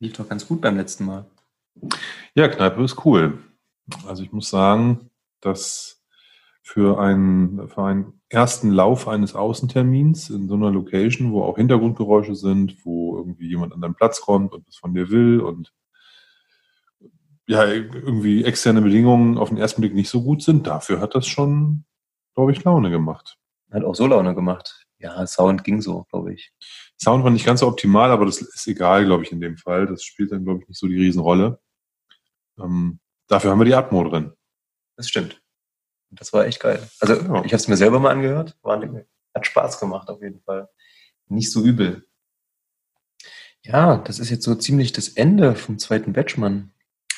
Lief doch ganz gut beim letzten Mal. Ja, Kneipe ist cool. Also ich muss sagen, dass für einen, für einen ersten Lauf eines Außentermins in so einer Location, wo auch Hintergrundgeräusche sind, wo irgendwie jemand an deinen Platz kommt und was von dir will und ja, irgendwie externe Bedingungen auf den ersten Blick nicht so gut sind, dafür hat das schon, glaube ich, Laune gemacht. Hat auch so Laune gemacht. Ja, Sound ging so, glaube ich. Sound war nicht ganz so optimal, aber das ist egal, glaube ich, in dem Fall. Das spielt dann, glaube ich, nicht so die Riesenrolle. Ähm, dafür haben wir die Atmo drin. Das stimmt. Das war echt geil. Also ja. ich habe es mir selber mal angehört. War, hat Spaß gemacht auf jeden Fall. Nicht so übel. Ja, das ist jetzt so ziemlich das Ende vom zweiten Batch, Mann.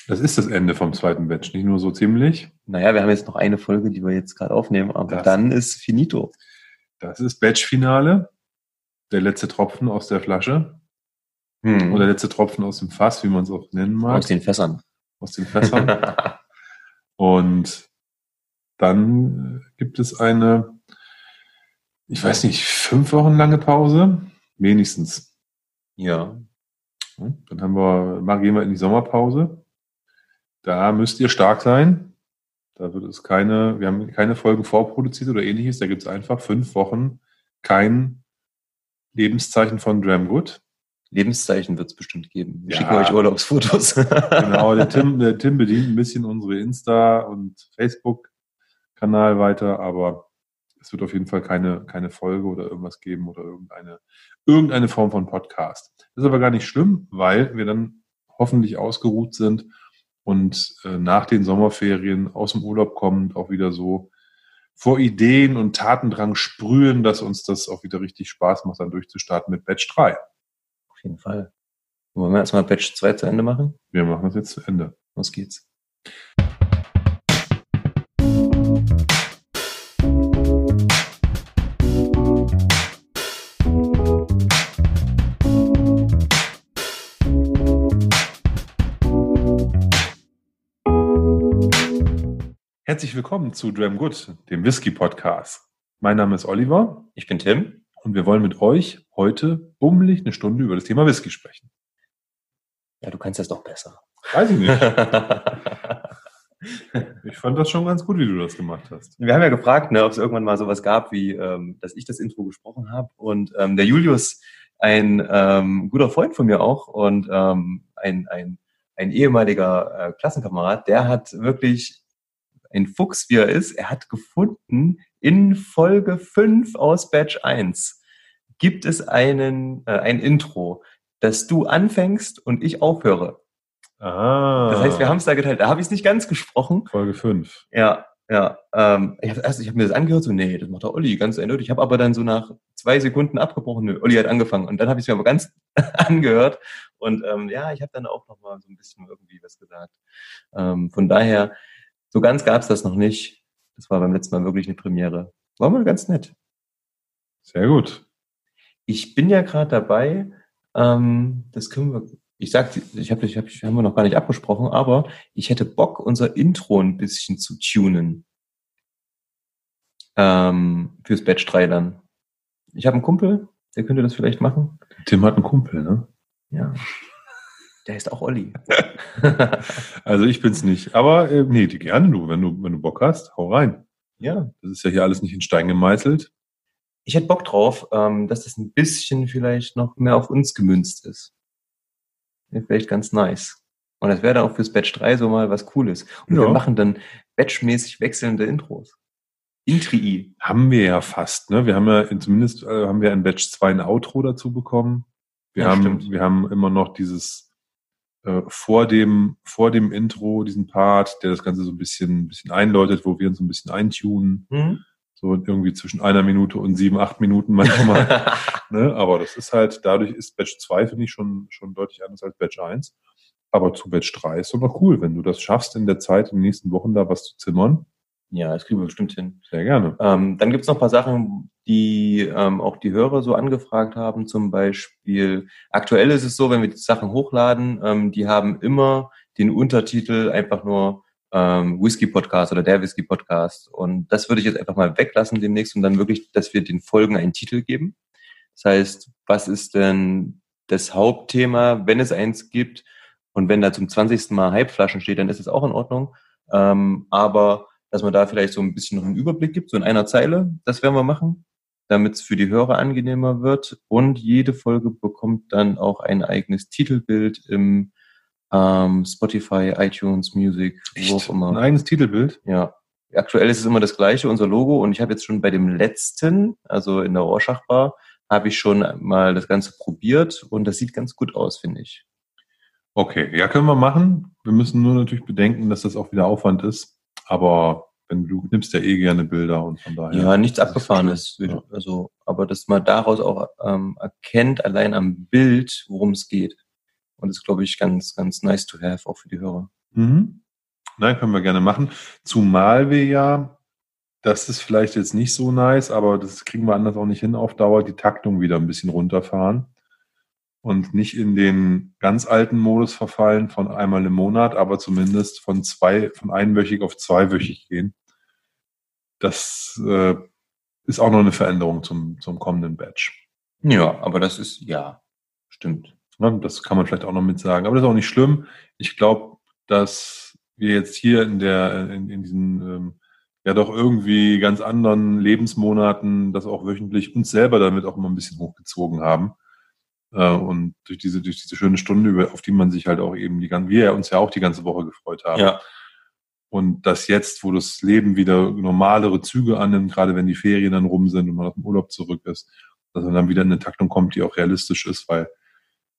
Das ist das Ende vom zweiten Batch, nicht nur so ziemlich. Naja, wir haben jetzt noch eine Folge, die wir jetzt gerade aufnehmen, aber das, dann ist finito. Das ist Batch-Finale. Der letzte Tropfen aus der Flasche. Hm. Oder der letzte Tropfen aus dem Fass, wie man es auch nennen mag. Aus den Fässern. Aus den Fässern. Und dann äh, gibt es eine, ich weiß nicht, fünf Wochen lange Pause. Wenigstens. Ja. Dann haben wir, mal gehen wir in die Sommerpause. Da müsst ihr stark sein. Da wird es keine, wir haben keine Folgen vorproduziert oder ähnliches. Da gibt es einfach fünf Wochen kein Lebenszeichen von Dramgood. Lebenszeichen wird es bestimmt geben. Wir ja. schicken euch Urlaubsfotos. genau, der Tim, der Tim bedient ein bisschen unsere Insta- und Facebook-Kanal weiter, aber es wird auf jeden Fall keine, keine Folge oder irgendwas geben oder irgendeine, irgendeine Form von Podcast. Das ist aber gar nicht schlimm, weil wir dann hoffentlich ausgeruht sind und äh, nach den Sommerferien aus dem Urlaub kommend auch wieder so vor Ideen und Tatendrang sprühen, dass uns das auch wieder richtig Spaß macht, dann durchzustarten mit Batch 3. Auf jeden Fall. Wollen wir erstmal Batch 2 zu Ende machen? Wir machen das jetzt zu Ende. Los geht's. Herzlich willkommen zu Dram Good, dem Whisky Podcast. Mein Name ist Oliver. Ich bin Tim. Und wir wollen mit euch heute bummelig eine Stunde über das Thema Whisky sprechen. Ja, du kannst das doch besser. Weiß ich nicht. ich fand das schon ganz gut, wie du das gemacht hast. Wir haben ja gefragt, ne, ob es irgendwann mal sowas gab, wie ähm, dass ich das Intro gesprochen habe. Und ähm, der Julius, ein ähm, guter Freund von mir auch und ähm, ein, ein, ein ehemaliger äh, Klassenkamerad, der hat wirklich ein Fuchs wie er ist, er hat gefunden, in Folge 5 aus Batch 1 gibt es einen, äh, ein Intro, dass du anfängst und ich aufhöre. Ah. Das heißt, wir haben es da geteilt. Da habe ich es nicht ganz gesprochen. Folge 5. Ja, ja. Ähm, ich habe hab mir das angehört, so, nee, das macht der Olli, ganz eindeutig. Ich habe aber dann so nach zwei Sekunden abgebrochen, nö, Olli hat angefangen. Und dann habe ich es mir aber ganz angehört. Und ähm, ja, ich habe dann auch noch mal so ein bisschen irgendwie was gesagt. Ähm, von daher, so ganz gab es das noch nicht. Das war beim letzten Mal wirklich eine Premiere. War mal ganz nett. Sehr gut. Ich bin ja gerade dabei, ähm, das können wir, ich sag, ich habe, ich hab, haben wir noch gar nicht abgesprochen, aber ich hätte Bock, unser Intro ein bisschen zu tunen. Ähm, fürs Batch 3 dann. Ich habe einen Kumpel, der könnte das vielleicht machen. Tim hat einen Kumpel, ne? Ja. Der ist auch Olli. also ich bin's nicht. Aber äh, nee, gerne du, wenn du, wenn du Bock hast, hau rein. Ja. Das ist ja hier alles nicht in Stein gemeißelt. Ich hätte Bock drauf, ähm, dass das ein bisschen vielleicht noch mehr auf uns gemünzt ist. Wäre vielleicht ganz nice. Und das wäre dann auch fürs Batch 3 so mal was Cooles. Und ja. wir machen dann batchmäßig wechselnde Intros. Intri. Haben wir ja fast, ne? Wir haben ja zumindest äh, haben wir in Batch 2 ein Outro dazu bekommen. Wir ja, haben, stimmt. wir haben immer noch dieses äh, vor dem, vor dem Intro, diesen Part, der das Ganze so ein bisschen, ein bisschen einläutet, wo wir uns so ein bisschen eintunen. Mhm. So irgendwie zwischen einer Minute und sieben, acht Minuten manchmal. ne? Aber das ist halt, dadurch ist Batch 2, finde ich, schon, schon deutlich anders als Batch 1. Aber zu Batch 3 ist doch cool, wenn du das schaffst, in der Zeit, in den nächsten Wochen da was zu zimmern. Ja, das kriegen wir bestimmt hin. Sehr gerne. Ähm, dann gibt's noch ein paar Sachen, die ähm, auch die Hörer so angefragt haben. Zum Beispiel, aktuell ist es so, wenn wir die Sachen hochladen, ähm, die haben immer den Untertitel einfach nur ähm, Whisky Podcast oder der Whisky Podcast. Und das würde ich jetzt einfach mal weglassen demnächst und dann wirklich, dass wir den Folgen einen Titel geben. Das heißt, was ist denn das Hauptthema, wenn es eins gibt. Und wenn da zum 20. Mal Hypeflaschen steht, dann ist es auch in Ordnung. Ähm, aber dass man da vielleicht so ein bisschen noch einen Überblick gibt, so in einer Zeile, das werden wir machen, damit es für die Hörer angenehmer wird. Und jede Folge bekommt dann auch ein eigenes Titelbild im ähm, Spotify, iTunes, Music, Echt? wo auch immer. Ein eigenes Titelbild? Ja. Aktuell ist es immer das gleiche, unser Logo. Und ich habe jetzt schon bei dem letzten, also in der Rorschach-Bar, habe ich schon mal das Ganze probiert und das sieht ganz gut aus, finde ich. Okay, ja, können wir machen. Wir müssen nur natürlich bedenken, dass das auch wieder Aufwand ist. Aber wenn du nimmst ja eh gerne Bilder und von daher. Ja, nichts abgefahrenes. Ja. Also, aber dass man daraus auch ähm, erkennt, allein am Bild, worum es geht. Und das ist, glaube ich, ganz, ganz nice to have, auch für die Hörer. Mhm. Nein, können wir gerne machen. Zumal wir ja, das ist vielleicht jetzt nicht so nice, aber das kriegen wir anders auch nicht hin auf Dauer, die Taktung wieder ein bisschen runterfahren und nicht in den ganz alten Modus verfallen von einmal im Monat, aber zumindest von zwei, von einwöchig auf zweiwöchig gehen. Das äh, ist auch noch eine Veränderung zum, zum kommenden Batch. Ja, aber das ist, ja, stimmt. Ja, das kann man vielleicht auch noch mit sagen. Aber das ist auch nicht schlimm. Ich glaube, dass wir jetzt hier in der, in, in diesen, ähm, ja doch irgendwie ganz anderen Lebensmonaten das auch wöchentlich uns selber damit auch immer ein bisschen hochgezogen haben und durch diese, durch diese schöne Stunde, auf die man sich halt auch eben die ganze, wir uns ja auch die ganze Woche gefreut haben. Ja. Und das jetzt, wo das Leben wieder normalere Züge annimmt, gerade wenn die Ferien dann rum sind und man aus dem Urlaub zurück ist, dass man dann wieder in eine Taktung kommt, die auch realistisch ist, weil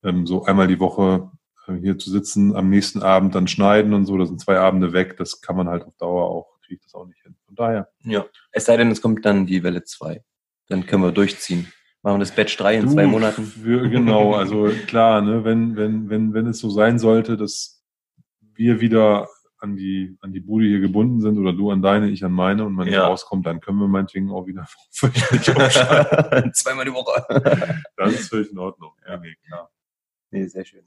ähm, so einmal die Woche äh, hier zu sitzen, am nächsten Abend dann schneiden und so, das sind zwei Abende weg, das kann man halt auf Dauer auch, kriege ich das auch nicht hin. Von daher. Ja. Es sei denn, es kommt dann die Welle 2. Dann können wir durchziehen. Machen wir das Batch 3 in du, zwei Monaten. Für, genau, also klar, ne, wenn, wenn, wenn, wenn es so sein sollte, dass wir wieder an die, an die Bude hier gebunden sind oder du an deine, ich an meine und man ja. rauskommt, dann können wir meinetwegen auch wieder Zweimal die Woche. das ist völlig in Ordnung. Ja, nee, klar. Nee, sehr schön.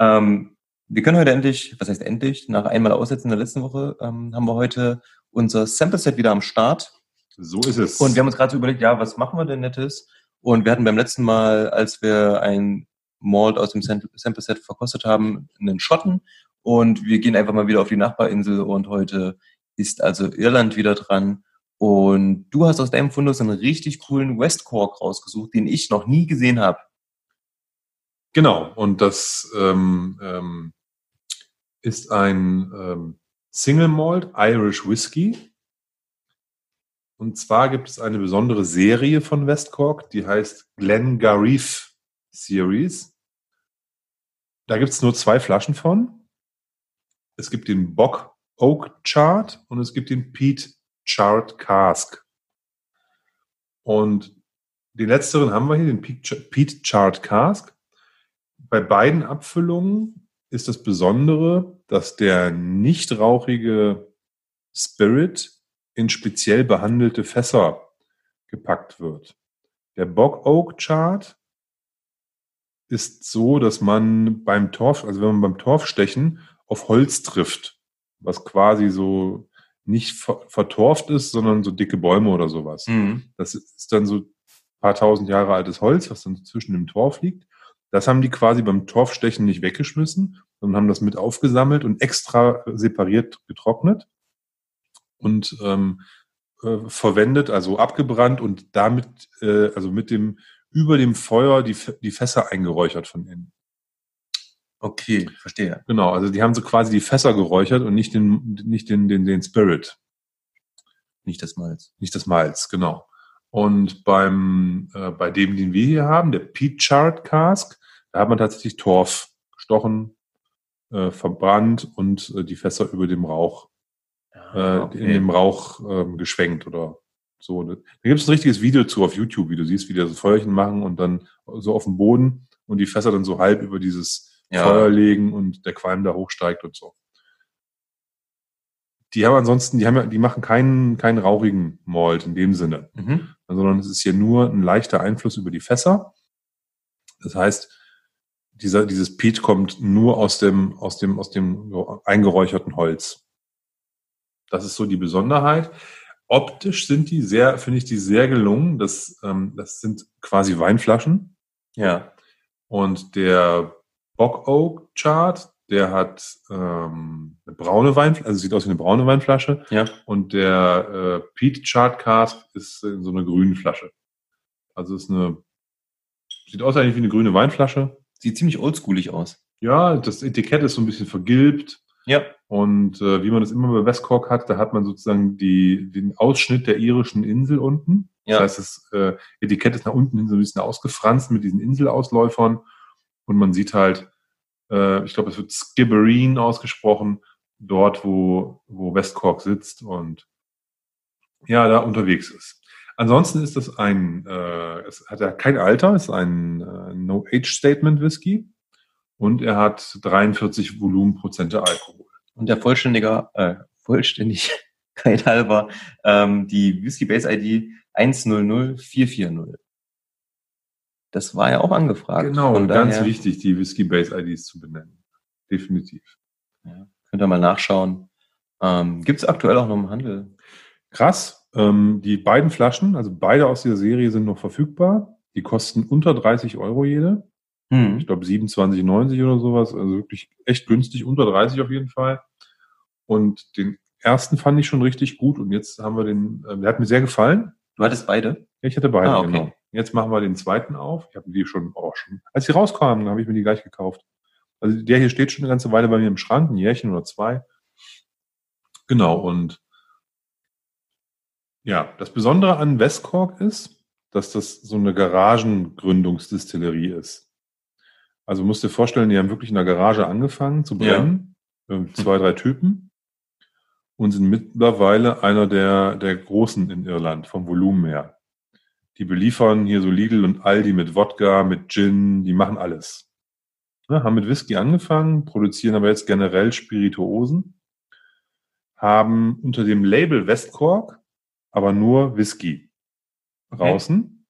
Ähm, wir können heute endlich, was heißt endlich, nach einmal Aussetzen der letzten Woche, ähm, haben wir heute unser Sample-Set wieder am Start. So ist es. Und wir haben uns gerade so überlegt, ja, was machen wir denn Nettes? Und wir hatten beim letzten Mal, als wir ein Malt aus dem Sample Set verkostet haben, einen Schotten. Und wir gehen einfach mal wieder auf die Nachbarinsel und heute ist also Irland wieder dran. Und du hast aus deinem Fundus einen richtig coolen West Cork rausgesucht, den ich noch nie gesehen habe. Genau, und das ähm, ähm, ist ein ähm, Single Malt Irish Whiskey und zwar gibt es eine besondere Serie von Westcork, die heißt Glengarriff Series. Da gibt es nur zwei Flaschen von. Es gibt den Bock Oak Chart und es gibt den Pete Chart Cask. Und den letzteren haben wir hier, den Pete Chart Cask. Bei beiden Abfüllungen ist das Besondere, dass der nicht rauchige Spirit in speziell behandelte Fässer gepackt wird. Der Bog Oak Chart ist so, dass man beim Torf, also wenn man beim Torfstechen auf Holz trifft, was quasi so nicht vertorft ist, sondern so dicke Bäume oder sowas. Mhm. Das ist dann so ein paar tausend Jahre altes Holz, was dann zwischen dem Torf liegt. Das haben die quasi beim Torfstechen nicht weggeschmissen, sondern haben das mit aufgesammelt und extra separiert getrocknet und ähm, äh, verwendet, also abgebrannt und damit, äh, also mit dem, über dem Feuer die, die Fässer eingeräuchert von innen. Okay, verstehe. Genau, also die haben so quasi die Fässer geräuchert und nicht den, nicht den, den, den Spirit. Nicht das Malz. Nicht das Malz, genau. Und beim, äh, bei dem, den wir hier haben, der Peat Chart Cask, da hat man tatsächlich Torf gestochen, äh, verbrannt und äh, die Fässer über dem Rauch äh, okay. in dem Rauch ähm, geschwenkt oder so. Da gibt es ein richtiges Video zu auf YouTube, wie du siehst, wie die das Feuerchen machen und dann so auf dem Boden und die Fässer dann so halb über dieses ja. Feuer legen und der Qualm da hochsteigt und so. Die haben ansonsten, die haben die machen keinen, keinen rauchigen Malt in dem Sinne, mhm. sondern es ist hier nur ein leichter Einfluss über die Fässer. Das heißt, dieser, dieses Peat kommt nur aus dem, aus dem, aus dem eingeräucherten Holz. Das ist so die Besonderheit. Optisch sind die sehr, finde ich die sehr gelungen. Das, ähm, das sind quasi Weinflaschen. Ja. Und der Bock Oak Chart, der hat ähm, eine braune Weinflasche, also sieht aus wie eine braune Weinflasche. Ja. Und der äh, Peat Chart Cask ist in so einer grünen Flasche. Also ist eine, sieht aus eigentlich wie eine grüne Weinflasche. Sieht ziemlich oldschoolig aus. Ja, das Etikett ist so ein bisschen vergilbt. Ja. Und äh, wie man das immer bei Westcork hat, da hat man sozusagen die, den Ausschnitt der irischen Insel unten. Ja. Das heißt, das äh, Etikett ist nach unten hin so ein bisschen ausgefranst mit diesen Inselausläufern. Und man sieht halt, äh, ich glaube, es wird Skibbereen ausgesprochen, dort, wo, wo Westcork sitzt und ja, da unterwegs ist. Ansonsten ist das ein, äh, es hat ja kein Alter, es ist ein äh, No-Age-Statement-Whisky und er hat 43 Volumenprozente Alkohol. Und der vollständiger, äh, Vollständigkeit halber, ähm, die Whisky Base ID 100440. Das war ja auch angefragt. Genau, Von ganz wichtig, die Whisky Base IDs zu benennen. Definitiv. Ja, könnt ihr mal nachschauen. Ähm, Gibt es aktuell auch noch im Handel? Krass. Ähm, die beiden Flaschen, also beide aus dieser Serie sind noch verfügbar. Die kosten unter 30 Euro jede. Hm. Ich glaube 27,90 oder sowas. Also wirklich echt günstig, unter 30 auf jeden Fall. Und den ersten fand ich schon richtig gut. Und jetzt haben wir den, äh, der hat mir sehr gefallen. Du hattest beide? Ja, Ich hatte beide, Ah, okay. genau. Jetzt machen wir den zweiten auf. Ich habe die schon, oh, schon. Als sie rauskamen, habe ich mir die gleich gekauft. Also der hier steht schon eine ganze Weile bei mir im Schrank, ein Jährchen oder zwei. Genau, und ja, das Besondere an Westcork ist, dass das so eine Garagengründungsdistillerie ist. Also musst dir vorstellen, die haben wirklich in der Garage angefangen zu brennen. Ähm, Zwei, drei Typen. Und sind mittlerweile einer der, der Großen in Irland vom Volumen her. Die beliefern hier so Lidl und Aldi mit Wodka, mit Gin, die machen alles. Ne, haben mit Whisky angefangen, produzieren aber jetzt generell Spirituosen, haben unter dem Label Westcork aber nur Whisky Okay. draußen.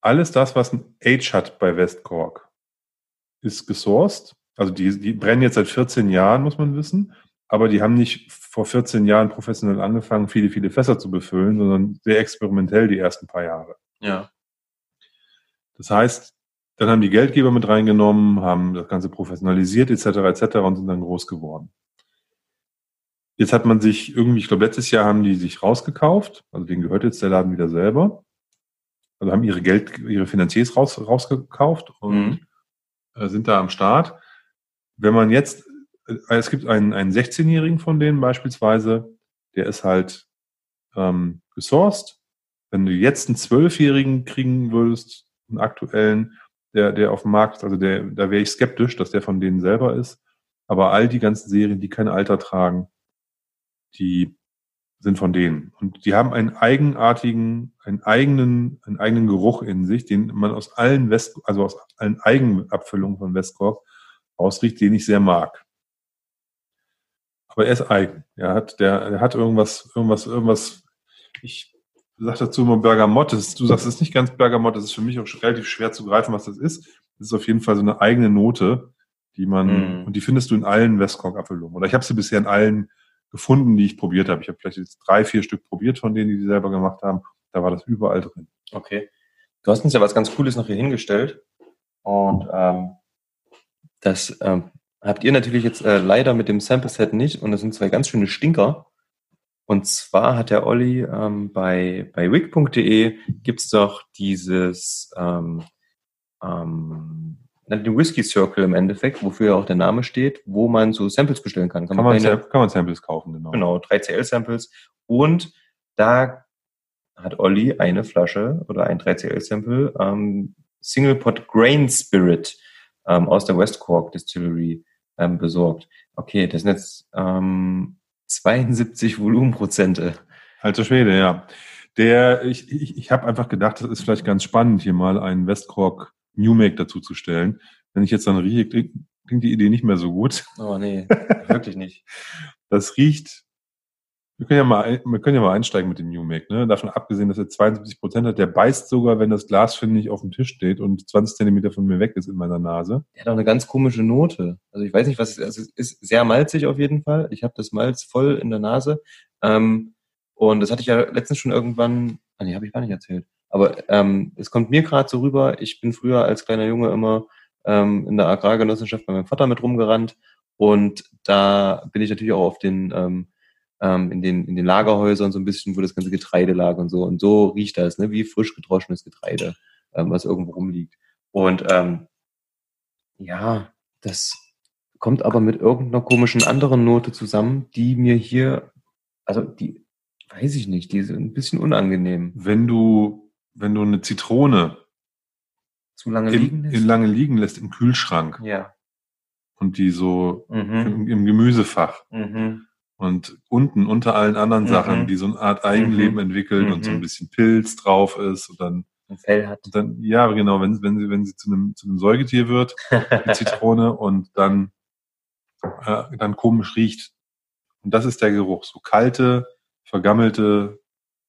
Alles das, was ein Age hat bei Westcork, ist gesourced. Also die, die brennen jetzt seit 14 Jahren, muss man wissen. Aber die haben nicht vor 14 Jahren professionell angefangen, viele, viele Fässer zu befüllen, sondern sehr experimentell die ersten paar Jahre. Ja. Das heißt, dann haben die Geldgeber mit reingenommen, haben das Ganze professionalisiert etc. etc. und sind dann groß geworden. Jetzt hat man sich irgendwie, ich glaube, letztes Jahr haben die sich rausgekauft, also denen gehört jetzt der Laden wieder selber. Also haben ihre Geld, ihre Finanziers raus, rausgekauft und Mhm. Äh, sind da am Start. Wenn man jetzt, äh, es gibt einen, einen 16-Jährigen von denen beispielsweise, der ist halt ähm, gesourced. Wenn du jetzt einen 12-Jährigen kriegen würdest, einen aktuellen, der, der auf dem Markt, also der, da wäre ich skeptisch, dass der von denen selber ist. Aber all die ganzen Serien, die kein Alter tragen, die sind von denen. Und die haben einen eigenartigen, einen eigenen, einen eigenen Geruch in sich, den man aus allen West, also aus allen Eigenabfüllungen von Westcorp ausriecht, den ich sehr mag. Aber er ist eigen. Er hat, der, er hat irgendwas, irgendwas, irgendwas, ich sag dazu immer Bergamott. Das ist, du sagst, es ist nicht ganz Bergamott, das ist für mich auch relativ schwer zu greifen, was das ist. Das ist auf jeden Fall so eine eigene Note, die man, Mhm. und die findest du in allen Westcorp-Abfüllungen. Oder ich habe sie bisher in allen gefunden, die ich probiert habe. Ich habe vielleicht jetzt drei, vier Stück probiert von denen, die die selber gemacht haben. Da war das überall drin. Okay. Du hast uns ja was ganz Cooles noch hier hingestellt. Und ähm, das ähm, habt ihr natürlich jetzt äh, leider mit dem Sample Set nicht. Und das sind zwei ganz schöne Stinker. Und zwar hat der Olli ähm, bei, bei wig.de gibt's doch dieses ähm, ähm, den Whisky Circle im Endeffekt, wofür ja auch der Name steht, wo man so Samples bestellen kann. Kann man, kleine- kann man Samples kaufen, genau. Genau, 3CL-Samples. Und da hat Olli eine Flasche oder ein 3CL-Sample ähm, Single Pot Grain Spirit ähm, aus der West Cork Distillery ähm, besorgt. Okay, das sind jetzt ähm, 72 Volumenprozente. Alter Schwede, ja. Der, ich, ich, ich habe einfach gedacht, das ist vielleicht ganz spannend, hier mal einen Westcork New Make dazu zu stellen. Wenn ich jetzt dann rieche, klingt, die Idee nicht mehr so gut. Oh nee, wirklich nicht. Das riecht, wir können ja mal, wir können ja mal einsteigen mit dem New Make, ne? Davon abgesehen, dass er 72 Prozent hat, der beißt sogar, wenn das Glas, finde ich, auf dem Tisch steht und 20 Zentimeter von mir weg ist in meiner Nase. Der hat auch eine ganz komische Note. Also ich weiß nicht, was es ist. Also es ist sehr malzig auf jeden Fall. Ich habe das Malz voll in der Nase. Ähm, und das hatte ich ja letztens schon irgendwann, ah nee, habe ich gar nicht erzählt. Aber ähm, es kommt mir gerade so rüber, ich bin früher als kleiner Junge immer ähm, in der Agrargenossenschaft bei meinem Vater mit rumgerannt. Und da bin ich natürlich auch auf den, ähm, ähm, in den, in den Lagerhäusern so ein bisschen, wo das ganze Getreide lag und so. Und so riecht das, ne, wie frisch gedroschenes Getreide, ähm, was irgendwo rumliegt. Und ähm, ja, das kommt aber mit irgendeiner komischen anderen Note zusammen, die mir hier, also die, weiß ich nicht, die ist ein bisschen unangenehm. Wenn du, wenn du eine Zitrone zu lange im, liegen lässt. in lange liegen lässt im Kühlschrank Ja. und die so Mhm. im, im Gemüsefach Mhm. und unten unter allen anderen Mhm. Sachen, die so eine Art Eigenleben Mhm. entwickelt und so ein Mhm. bisschen Pilz drauf ist und dann, Ein Fell hat. und dann ja genau, wenn, wenn sie wenn sie zu einem zu einem Säugetier wird, die Zitrone und dann äh, dann komisch riecht. Und das ist der Geruch, so kalte, vergammelte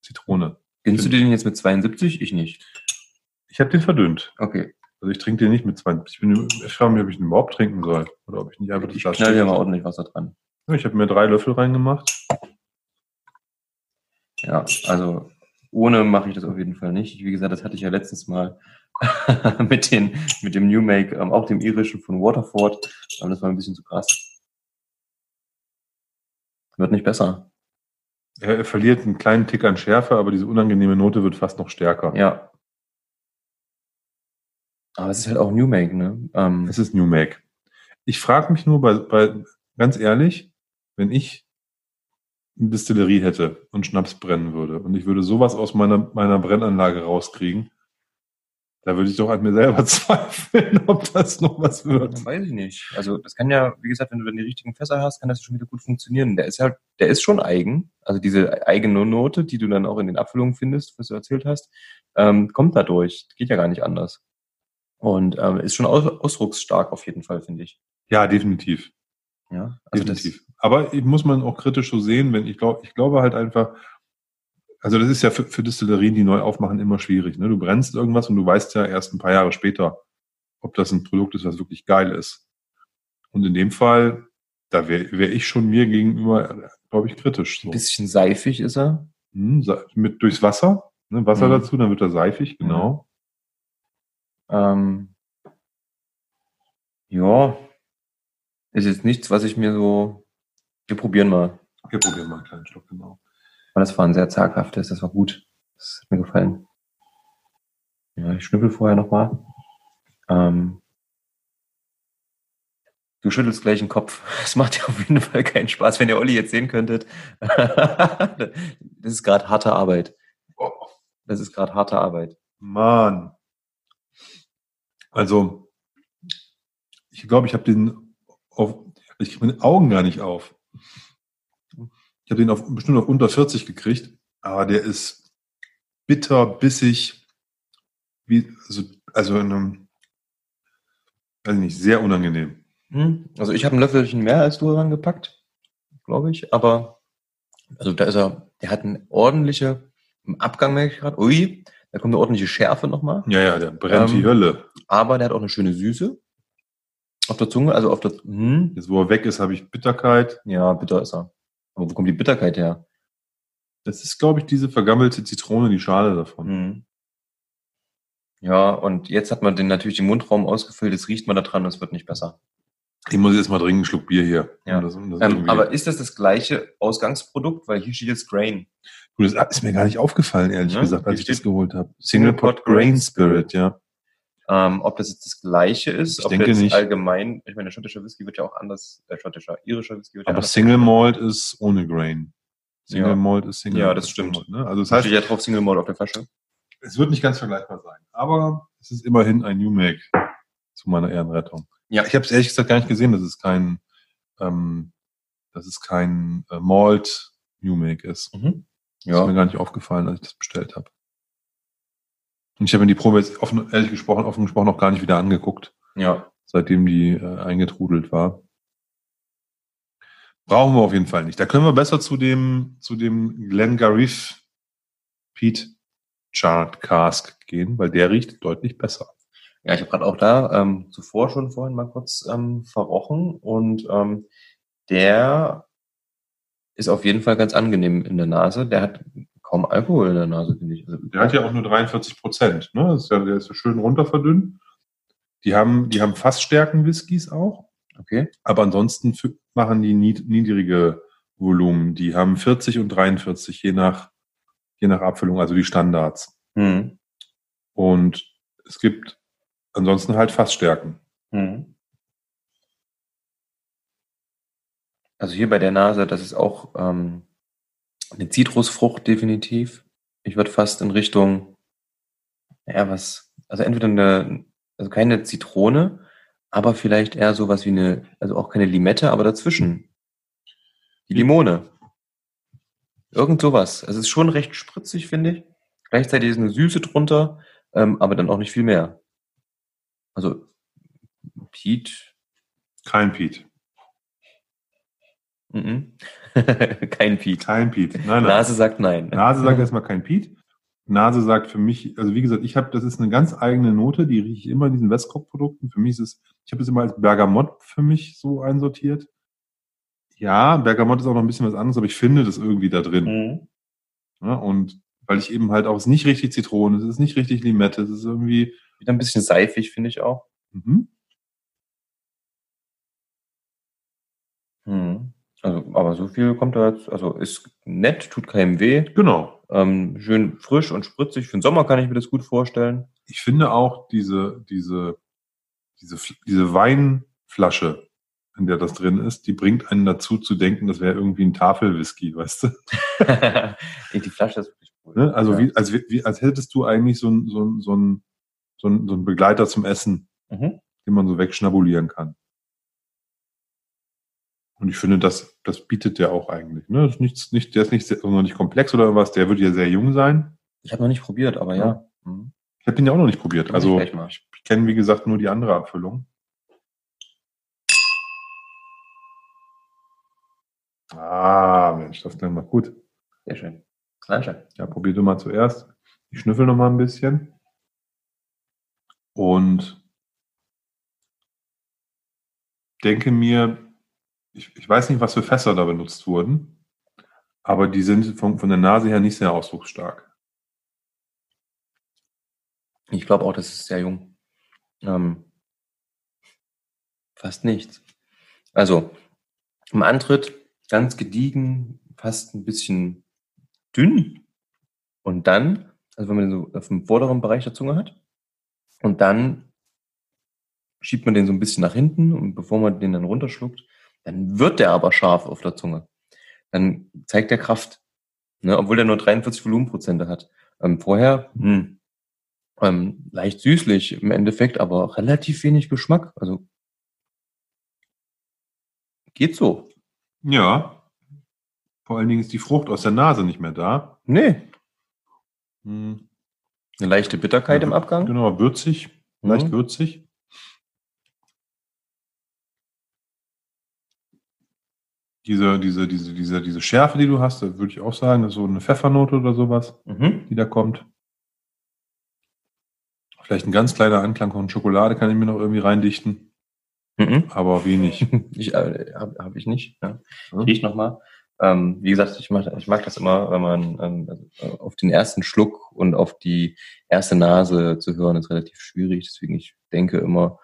Zitrone. Kennst du den jetzt mit 72? Ich nicht. Ich habe den verdünnt. Okay. Also ich trinke den nicht mit 20. Ich, bin, ich frage mich, ob ich den überhaupt trinken soll. Oder ob ich nicht einfach das Ich Glas knall mal ordentlich Wasser dran. Ich habe mir drei Löffel reingemacht. Ja, also ohne mache ich das auf jeden Fall nicht. Wie gesagt, das hatte ich ja letztes Mal mit, den, mit dem New Make, ähm, auch dem irischen von Waterford. Aber das war ein bisschen zu krass. Wird nicht besser. Er, er verliert einen kleinen Tick an Schärfe, aber diese unangenehme Note wird fast noch stärker. Ja. Aber es ist halt auch New Make, ne? Ähm, Es ist New Make. Ich frage mich nur bei, bei, ganz ehrlich, wenn ich eine Distillerie hätte und Schnaps brennen würde und ich würde sowas aus meiner, meiner Brennanlage rauskriegen, da würde ich doch an mir selber zweifeln, ob das noch was wird. Weiß ich nicht. Also das kann ja, wie gesagt, wenn du dann die richtigen Fässer hast, kann das schon wieder gut funktionieren. Der ist halt, der ist schon eigen. Also diese eigene Note, die du dann auch in den Abfüllungen findest, was du erzählt hast, ähm, kommt dadurch. Geht ja gar nicht anders. Und ähm, ist schon aus, ausdrucksstark auf jeden Fall, finde ich. Ja, definitiv. Ja, also definitiv. Aber ich muss man auch kritisch so sehen, wenn ich glaube, ich glaube halt einfach, also das ist ja für, für Distillerien, die neu aufmachen, immer schwierig. Ne? Du brennst irgendwas und du weißt ja erst ein paar Jahre später, ob das ein Produkt ist, was wirklich geil ist. Und in dem Fall, da wäre wär ich schon mir gegenüber, glaube ich, kritisch. So. ein bisschen seifig ist er. Hm, mit durchs Wasser, ne? Wasser Mhm. dazu, dann wird er seifig, genau. Ähm, ja, ist jetzt nichts, was ich mir so, wir probieren mal. Wir probieren mal einen kleinen Schluck, genau. Aber das war ein sehr zaghaftes, das war gut. Das hat mir gefallen. Ja, ich schnüffel vorher nochmal. Ähm, du schüttelst gleich den Kopf. Es macht ja auf jeden Fall keinen Spaß, wenn ihr Olli jetzt sehen könntet. das ist gerade harte Arbeit. Das ist gerade harte Arbeit. Mann. Also, ich glaube, ich habe den auf, ich kriege meine Augen gar nicht auf. Ich habe den auf, bestimmt auf unter 40 gekriegt, aber der ist bitter, bissig, wie, also, also in einem, weiß ich nicht, sehr unangenehm. Hm? Also ich habe ein Löffelchen mehr als du rangepackt, glaube ich. Aber also da ist er, der hat eine ordentliche, im Abgang merke ich gerade, ui, da kommt eine ordentliche Schärfe nochmal. Ja, ja, der brennt Ähm, die Hölle. Aber der hat auch eine schöne Süße. Auf der Zunge, also auf der, hm, Jetzt, wo er weg ist, habe ich Bitterkeit. ja, bitter ist er. Aber wo kommt die Bitterkeit her? Das ist, glaube ich, diese vergammelte Zitrone, die Schale davon. Hm. Ja, und jetzt hat man den natürlich den Mundraum ausgefüllt, jetzt riecht man da dran und es wird nicht besser. Ich muss jetzt mal dringend einen Schluck Bier hier. Ja. Um das, um das Ähm, aber ist das das gleiche Ausgangsprodukt? Weil hier steht jetzt Grain. Du, das ist mir gar nicht aufgefallen, ehrlich Ja, gesagt, als hier ich das geholt habe. Single Pot Grain Spirit, ja. Ähm, ob das jetzt das gleiche ist, Ich ob denke jetzt nicht. allgemein, ich meine, schottischer Whisky wird ja auch anders, äh, schottischer, irischer Whisky wird ja Aber anders. Single Malt ist ohne Grain. Single Ja. Malt ist Single Ja, das stimmt. Malt, Ne? Also das Da heißt, steht ja drauf Single Malt auf der Flasche. es wird nicht ganz vergleichbar sein. Aber es ist immerhin ein New Make zu meiner Ehrenrettung. Ja. Ich habe es ehrlich gesagt gar nicht gesehen, dass es kein, ähm, dass es kein äh, Malt New Make ist. Mhm. Das ist mir Ja. gar nicht aufgefallen, als ich das bestellt habe. Und ich habe mir die Probe jetzt offen, ehrlich gesprochen, offen gesprochen noch gar nicht wieder angeguckt, Ja. seitdem die äh, eingetrudelt war. Brauchen wir auf jeden Fall nicht. Da können wir besser zu dem, zu dem Glengarriff Pete Chart Cask gehen, weil der riecht deutlich besser. Ja, ich habe gerade auch da ähm, zuvor schon vorhin mal kurz ähm, verrochen und ähm, der ist auf jeden Fall ganz angenehm in der Nase. Der hat kaum Alkohol in der Nase, finde ich. Also, Der hat ja auch nur 43 Prozent. Ne? Das ist ja, der ist ja schön runter verdünnt. Die haben, die haben Fassstärken-Whiskys auch. Okay. Aber ansonsten fü- machen die nied- niedrige Volumen. Die haben 40 und 43, je nach, je nach Abfüllung, also die Standards. Mhm. Und es gibt ansonsten halt Fassstärken. Mhm. Also hier bei der Nase, das ist auch ähm, eine Zitrusfrucht definitiv. Ich würde fast in Richtung, ja, was, also entweder eine, also keine Zitrone, aber vielleicht eher sowas wie eine, also auch keine Limette, aber dazwischen. Die Limone. Irgend sowas. Also es ist schon recht spritzig, finde ich. Gleichzeitig ist eine Süße drunter, ähm, aber dann auch nicht viel mehr. Also Peat, Kein Piet. Mhm. Kein Piet. Kein Piet. Nein, nein. Nase sagt nein. Nase sagt erstmal kein Piet. Nase sagt für mich, also wie gesagt, ich habe, das ist eine ganz eigene Note, die rieche ich immer in diesen Westcock-Produkten. Für mich ist es, ich habe es immer als Bergamott für mich so einsortiert. Ja, Bergamott ist auch noch ein bisschen was anderes, aber ich finde das irgendwie da drin. Mhm. Ja, und weil ich eben halt auch, es ist nicht richtig Zitrone, es ist nicht richtig Limette, es ist irgendwie, Wieder ein bisschen seifig, finde ich auch. mhm. Mhm. Also, aber so viel kommt da jetzt, also ist nett, tut keinem weh, genau. ähm, schön frisch und spritzig. Für den Sommer kann ich mir das gut vorstellen. Ich finde auch diese, diese, diese, diese Weinflasche, in der das drin ist, die bringt einen dazu zu denken, das wäre irgendwie ein Tafelwhisky, weißt du? Die Flasche ist wirklich cool. Ne? Also ja. wie, als, wie, als hättest du eigentlich so ein, so ein, so ein, so ein, so ein Begleiter zum Essen, Mhm. den man so wegschnabulieren kann. Und ich finde, das, das bietet der auch eigentlich. Ne? Das ist nichts, nicht, der ist nicht, sehr, noch nicht komplex oder was, der wird ja sehr jung sein. Ich habe noch nicht probiert, aber ja. Mhm. Ich habe den ja auch noch nicht probiert. Also ich ich, kenne, wie gesagt, nur die andere Abfüllung. Ah, Mensch, das klingt mal gut. Sehr schön. Knallschön. Ja, probier du mal zuerst. Ich schnüffel noch mal ein bisschen. Und denke mir, ich, ich weiß nicht, was für Fässer da benutzt wurden, aber die sind von, von der Nase her nicht sehr ausdrucksstark. Ich glaube auch, das ist sehr jung. Ähm, fast nichts. Also, im Antritt ganz gediegen, fast ein bisschen dünn. Und dann, also wenn man den so auf dem vorderen Bereich der Zunge hat, und dann schiebt man den so ein bisschen nach hinten und bevor man den dann runterschluckt, dann wird der aber scharf auf der Zunge. Dann zeigt der Kraft, ne, obwohl der nur 43 Volumenprozente hat. Ähm, vorher, hm, ähm, leicht süßlich im Endeffekt, aber relativ wenig Geschmack. Also geht so. Ja. Vor allen Dingen ist die Frucht aus der Nase nicht mehr da. Nee, Hm, eine leichte Bitterkeit im Abgang. Genau, würzig, leicht Mhm. würzig. Diese, diese, diese, diese, diese Schärfe, die du hast, da würde ich auch sagen, das ist so eine Pfeffernote oder sowas, Mhm. die da kommt. Vielleicht ein ganz kleiner Anklang von Schokolade kann ich mir noch irgendwie reindichten, Mhm. aber wenig. Ich, äh, habe hab ich nicht. Ja. Ja. Riech nochmal. Ähm, wie gesagt, ich mag, ich mag das immer, wenn man ähm, also, auf den ersten Schluck und auf die erste Nase zu hören, ist relativ schwierig. Deswegen, ich denke immer,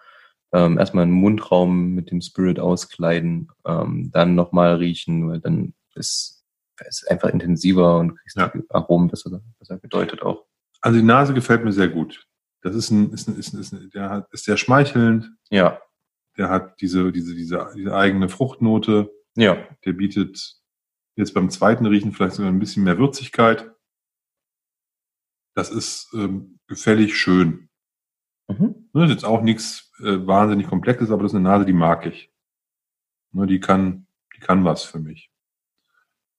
ähm, erstmal einen Mundraum mit dem Spirit auskleiden, ähm, dann nochmal riechen, weil dann ist es einfach intensiver und kriegst Ja. die Aromen besser, besser gedeutet auch. Also die Nase gefällt mir sehr gut. Das ist ein, ist ein, ist ein, ist ein der hat, ist sehr schmeichelnd, Ja, der hat diese, diese, diese, diese eigene Fruchtnote, ja. Der bietet jetzt beim zweiten Riechen vielleicht sogar ein bisschen mehr Würzigkeit. Das ist ähm, gefällig schön. Mhm. Ne, ist jetzt auch nichts äh, wahnsinnig Komplexes, aber das ist eine Nase, die mag ich. Ne, die kann, die kann was für mich.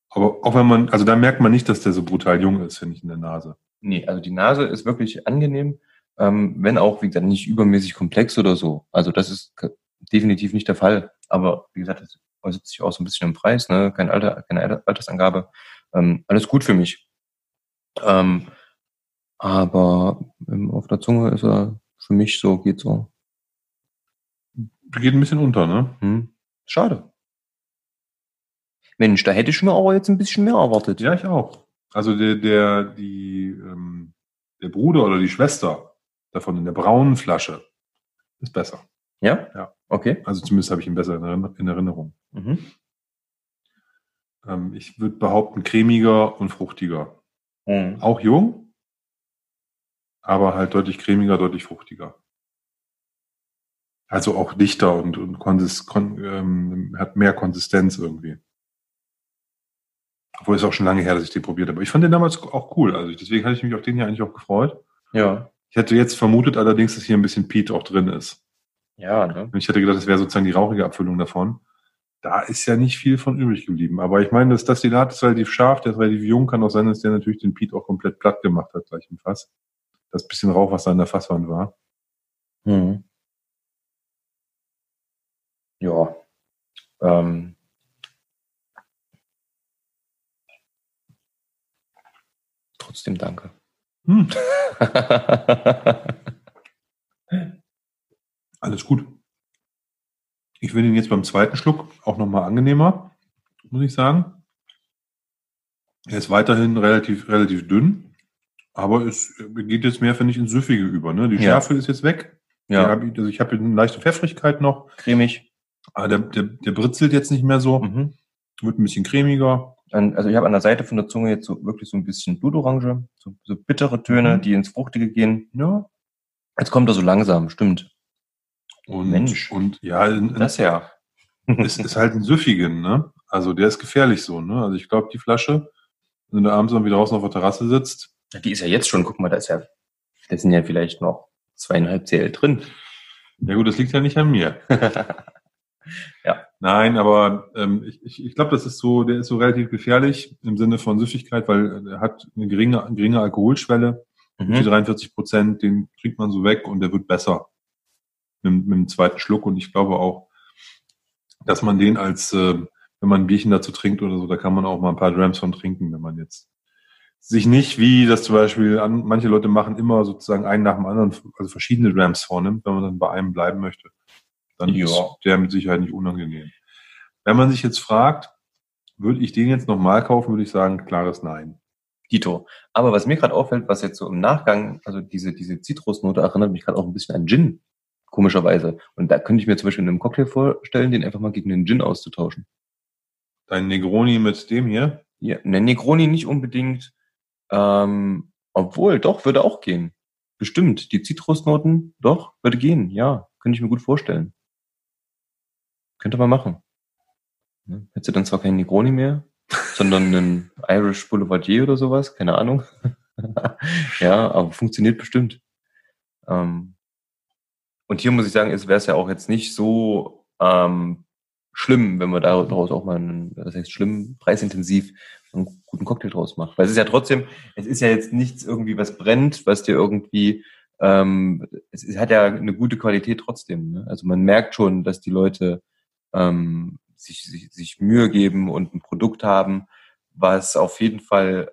Aber auch wenn man, also da merkt man nicht, dass der so brutal jung ist, finde ich, in der Nase. Nee, also die Nase ist wirklich angenehm, ähm, wenn auch, wie gesagt, nicht übermäßig komplex oder so. Also das ist definitiv nicht der Fall. Aber wie gesagt, das äußert sich auch so ein bisschen im Preis, ne? Kein Alter, keine Alter- Altersangabe. Ähm, alles gut für mich. Ähm, aber ähm, auf der Zunge ist er für mich so, geht so. Geht ein bisschen unter, ne? Hm. Schade. Mensch, da hätte ich mir aber jetzt ein bisschen mehr erwartet. Ja, ich auch. Also der, der, die, ähm, der Bruder oder die Schwester davon in der braunen Flasche, ist besser. Ja? Ja. Okay. Also zumindest habe ich ihn besser in Erinner- in Erinnerung. Mhm. Ähm, ich würde behaupten, cremiger und fruchtiger. Mhm. Auch jung, aber halt deutlich cremiger, deutlich fruchtiger. Also auch dichter und, und konsis, kon, ähm, hat mehr Konsistenz irgendwie. Obwohl es auch schon lange her, dass ich den probiert habe. Ich fand den damals auch cool. Also deswegen hatte ich mich auf den hier eigentlich auch gefreut. Ja. Ich hätte jetzt vermutet allerdings, dass hier ein bisschen Peat auch drin ist. Ja, ne? Und ich hätte gedacht, das wäre sozusagen die rauchige Abfüllung davon. Da ist ja nicht viel von übrig geblieben. Aber ich meine, das Destillat ist relativ scharf, der ist relativ jung. Kann auch sein, dass der natürlich den Peat auch komplett platt gemacht hat, gleich im Fass. Das bisschen Rauch, was da in der Fasswand war. Mhm. Ja. Ähm. Trotzdem danke. Hm, alles gut. Ich finde ihn jetzt beim zweiten Schluck auch nochmal angenehmer, muss ich sagen. Er ist weiterhin relativ, relativ dünn, aber es geht jetzt mehr, finde ich, ins Süffige über. Ne? Die Ja. Schärfe ist jetzt weg. Ja, hab ich, also ich habe eine leichte Pfeffrigkeit noch, cremig. aber der, der, der britzelt jetzt nicht mehr so, Mhm. wird ein bisschen cremiger. An, also ich habe an der Seite von der Zunge jetzt so wirklich so ein bisschen Blutorange, so, so bittere Töne, Mhm. die ins Fruchtige gehen. Ja. Jetzt kommt er so langsam, stimmt. Und, Mensch. Und ja, in, Das ja. es ist halt ein Süffigen, ne? Also der ist gefährlich so, ne? Also ich glaube, die Flasche, wenn du abends mal wieder draußen auf der Terrasse sitzt, Die ist ja jetzt schon, guck mal, da ist ja, da sind ja vielleicht noch zweieinhalb CL drin. ja gut, das liegt ja nicht an mir. Ja. Nein, aber ähm, ich, ich, ich glaube, das ist so, der ist so relativ gefährlich im Sinne von Süffigkeit, weil er hat eine geringe, geringe Alkoholschwelle, die Mhm. 43 Prozent, den kriegt man so weg und der wird besser mit, mit dem zweiten Schluck. Und ich glaube auch, dass man den als, äh, wenn man ein Bierchen dazu trinkt oder so, da kann man auch mal ein paar Drams von trinken, wenn man jetzt sich nicht, wie das zum Beispiel an, manche Leute machen, immer sozusagen einen nach dem anderen, also verschiedene Drams vornimmt, wenn man dann bei einem bleiben möchte. Dann Ja. ist der mit Sicherheit nicht unangenehm. Wenn man sich jetzt fragt, würde ich den jetzt nochmal kaufen, würde ich sagen, klares Nein. Dito. Aber was mir gerade auffällt, was jetzt so im Nachgang, also diese, diese Zitrusnote erinnert mich gerade auch ein bisschen an Gin. Komischerweise. Und da könnte ich mir zum Beispiel in einem Cocktail vorstellen, den einfach mal gegen den Gin auszutauschen. Dein Negroni mit dem hier, Ja, ne, Negroni nicht unbedingt. Ähm, obwohl, doch, würde auch gehen. Bestimmt. Die Zitrusnoten, doch, würde gehen. Ja, könnte ich mir gut vorstellen. Könnte man machen. Ne? Hättest du dann zwar keinen Negroni mehr, sondern einen Irish Boulevardier oder sowas, keine Ahnung. ja, aber funktioniert bestimmt. Ähm, und hier muss ich sagen, es wäre es ja auch jetzt nicht so ähm, schlimm, wenn man daraus auch mal einen, das heißt schlimm, preisintensiv einen guten Cocktail draus macht. Weil es ist ja trotzdem, es ist ja jetzt nichts irgendwie, was brennt, was dir irgendwie, ähm, es, es hat ja eine gute Qualität trotzdem. Ne? Also man merkt schon, dass die Leute ähm, sich, sich, sich Mühe geben und ein Produkt haben, was auf jeden Fall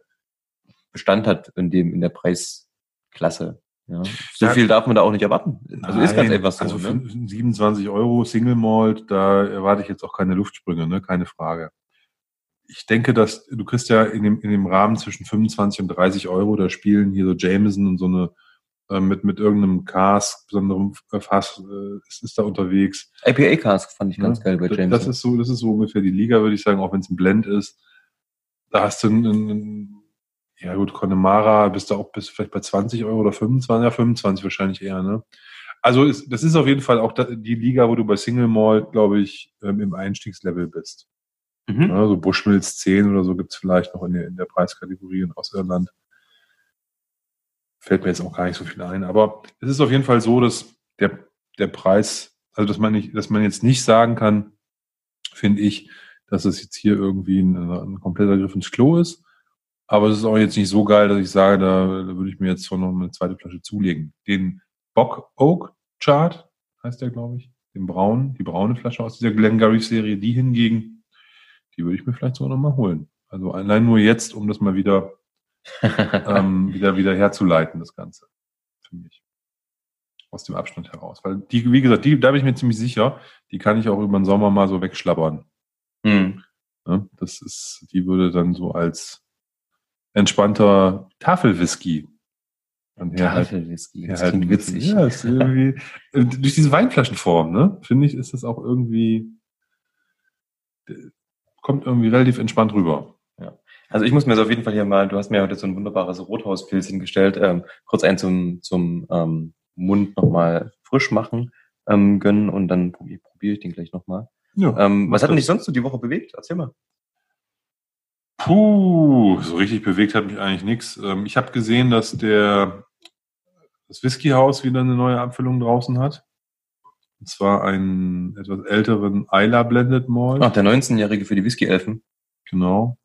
Bestand hat in dem, in der Preisklasse. Ja. So viel darf man da auch nicht erwarten. Also ist ganz Nein, einfach so. Also ne? 27 Euro Single Malt, da erwarte ich jetzt auch keine Luftsprünge, ne? keine Frage. Ich denke, dass du kriegst ja in dem, in dem Rahmen zwischen 25 und 30 Euro, da spielen hier so Jameson und so eine äh, mit, mit irgendeinem Cask, besonderem Fass, äh, ist, ist da unterwegs. IPA Cask fand ich ganz Ja, geil bei das- James. Das ist so, das ist so ungefähr die Liga, würde ich sagen, auch wenn es ein Blend ist. Da hast du einen, einen ja gut, Connemara bist du auch bis vielleicht bei 20 Euro oder 25, ja 25 wahrscheinlich eher, ne? Also ist, das ist auf jeden Fall auch die Liga, wo du bei Single Malt, glaube ich, ähm, im Einstiegslevel bist. Mhm. Ja, so Bushmills 10 oder so gibt's vielleicht noch in der, in der Preiskategorie in Ostirland. Fällt mir jetzt auch gar nicht so viel ein. Aber es ist auf jeden Fall so, dass der, der Preis, also dass man nicht, dass man jetzt nicht sagen kann, finde ich, dass es jetzt hier irgendwie ein, ein kompletter Griff ins Klo ist. Aber es ist auch jetzt nicht so geil, dass ich sage, da, da würde ich mir jetzt schon noch eine zweite Flasche zulegen. Den Bock Oak Chart heißt der, glaube ich. Den braunen, die braune Flasche aus dieser Glengarry Serie, die hingegen, die würde ich mir vielleicht sogar noch mal holen. Also allein nur jetzt, um das mal wieder, ähm, wieder, wieder herzuleiten, das Ganze. Für mich. Aus dem Abstand heraus. Weil die, wie gesagt, die, da bin ich mir ziemlich sicher, die kann ich auch über den Sommer mal so wegschlabbern. Hm. Ne? Das ist, die würde dann so als entspannter Tafelwhisky Tafelwhisky, das halt klingt witzig. Ja, ist irgendwie, durch diese Weinflaschenform, ne, finde ich, ist das auch irgendwie, kommt irgendwie relativ entspannt rüber. Ja. Also ich muss mir so auf jeden Fall hier mal, du hast mir heute so ein wunderbares Rothauspilz hingestellt, ähm, kurz einen zum, zum ähm, Mund nochmal frisch machen ähm, gönnen und dann probiere probier ich den gleich nochmal. Ja, ähm, was hat denn dich sonst so die Woche bewegt? Erzähl mal. Puh, so richtig bewegt hat mich eigentlich nichts. Ähm, ich habe gesehen, dass der das Whiskyhaus wieder eine neue Abfüllung draußen hat. Und zwar einen etwas älteren Isla Blended Malt. Ach, der 19-Jährige für die Whisky-Elfen. Genau.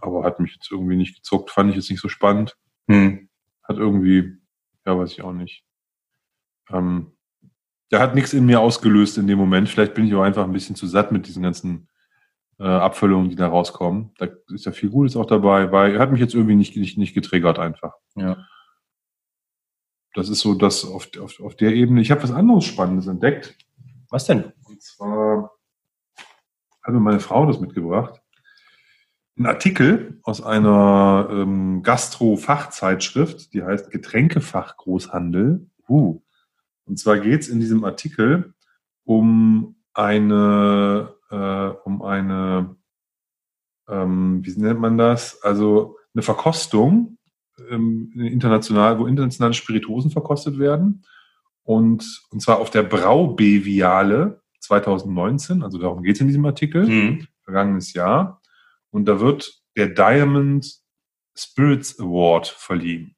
Aber hat mich jetzt irgendwie nicht gezuckt, fand ich jetzt nicht so spannend. Hm. Hat irgendwie, ja, weiß ich auch nicht. Ähm, der hat nichts in mir ausgelöst in dem Moment. Vielleicht bin ich auch einfach ein bisschen zu satt mit diesen ganzen äh, Abfüllungen, die da rauskommen. Da ist ja viel Gutes auch dabei, weil er hat mich jetzt irgendwie nicht, nicht, nicht getriggert einfach. Ja. Das ist so das auf, auf, auf der Ebene. Ich habe was anderes Spannendes entdeckt. Was denn? Und zwar hat mir meine Frau das mitgebracht. Ein Artikel aus einer ähm, Gastro-Fachzeitschrift, die heißt Getränkefachgroßhandel. Uh. Und zwar geht es in diesem Artikel um eine, äh, um eine, ähm, wie nennt man das? Also eine Verkostung ähm, international, wo internationale Spirituosen verkostet werden. Und, und zwar auf der Braubeviale 2019, also darum geht es in diesem Artikel, mhm. vergangenes Jahr. Und da wird der Diamond Spirits Award verliehen.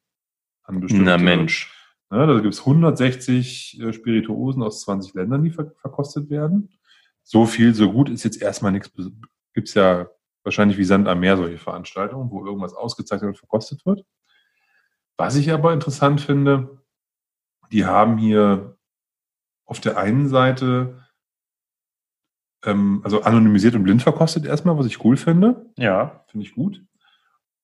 An bestimmte, Na Mensch. Ja, da gibt es 160 äh, Spirituosen aus 20 Ländern, die ver verkostet werden. So viel, so gut ist jetzt erstmal nichts. Gibt es ja wahrscheinlich wie Sand am Meer solche Veranstaltungen, wo irgendwas ausgezeichnet und verkostet wird. Was ich aber interessant finde, die haben hier auf der einen Seite ähm, also anonymisiert und blind verkostet erstmal, was ich cool finde. Ja. Finde ich gut.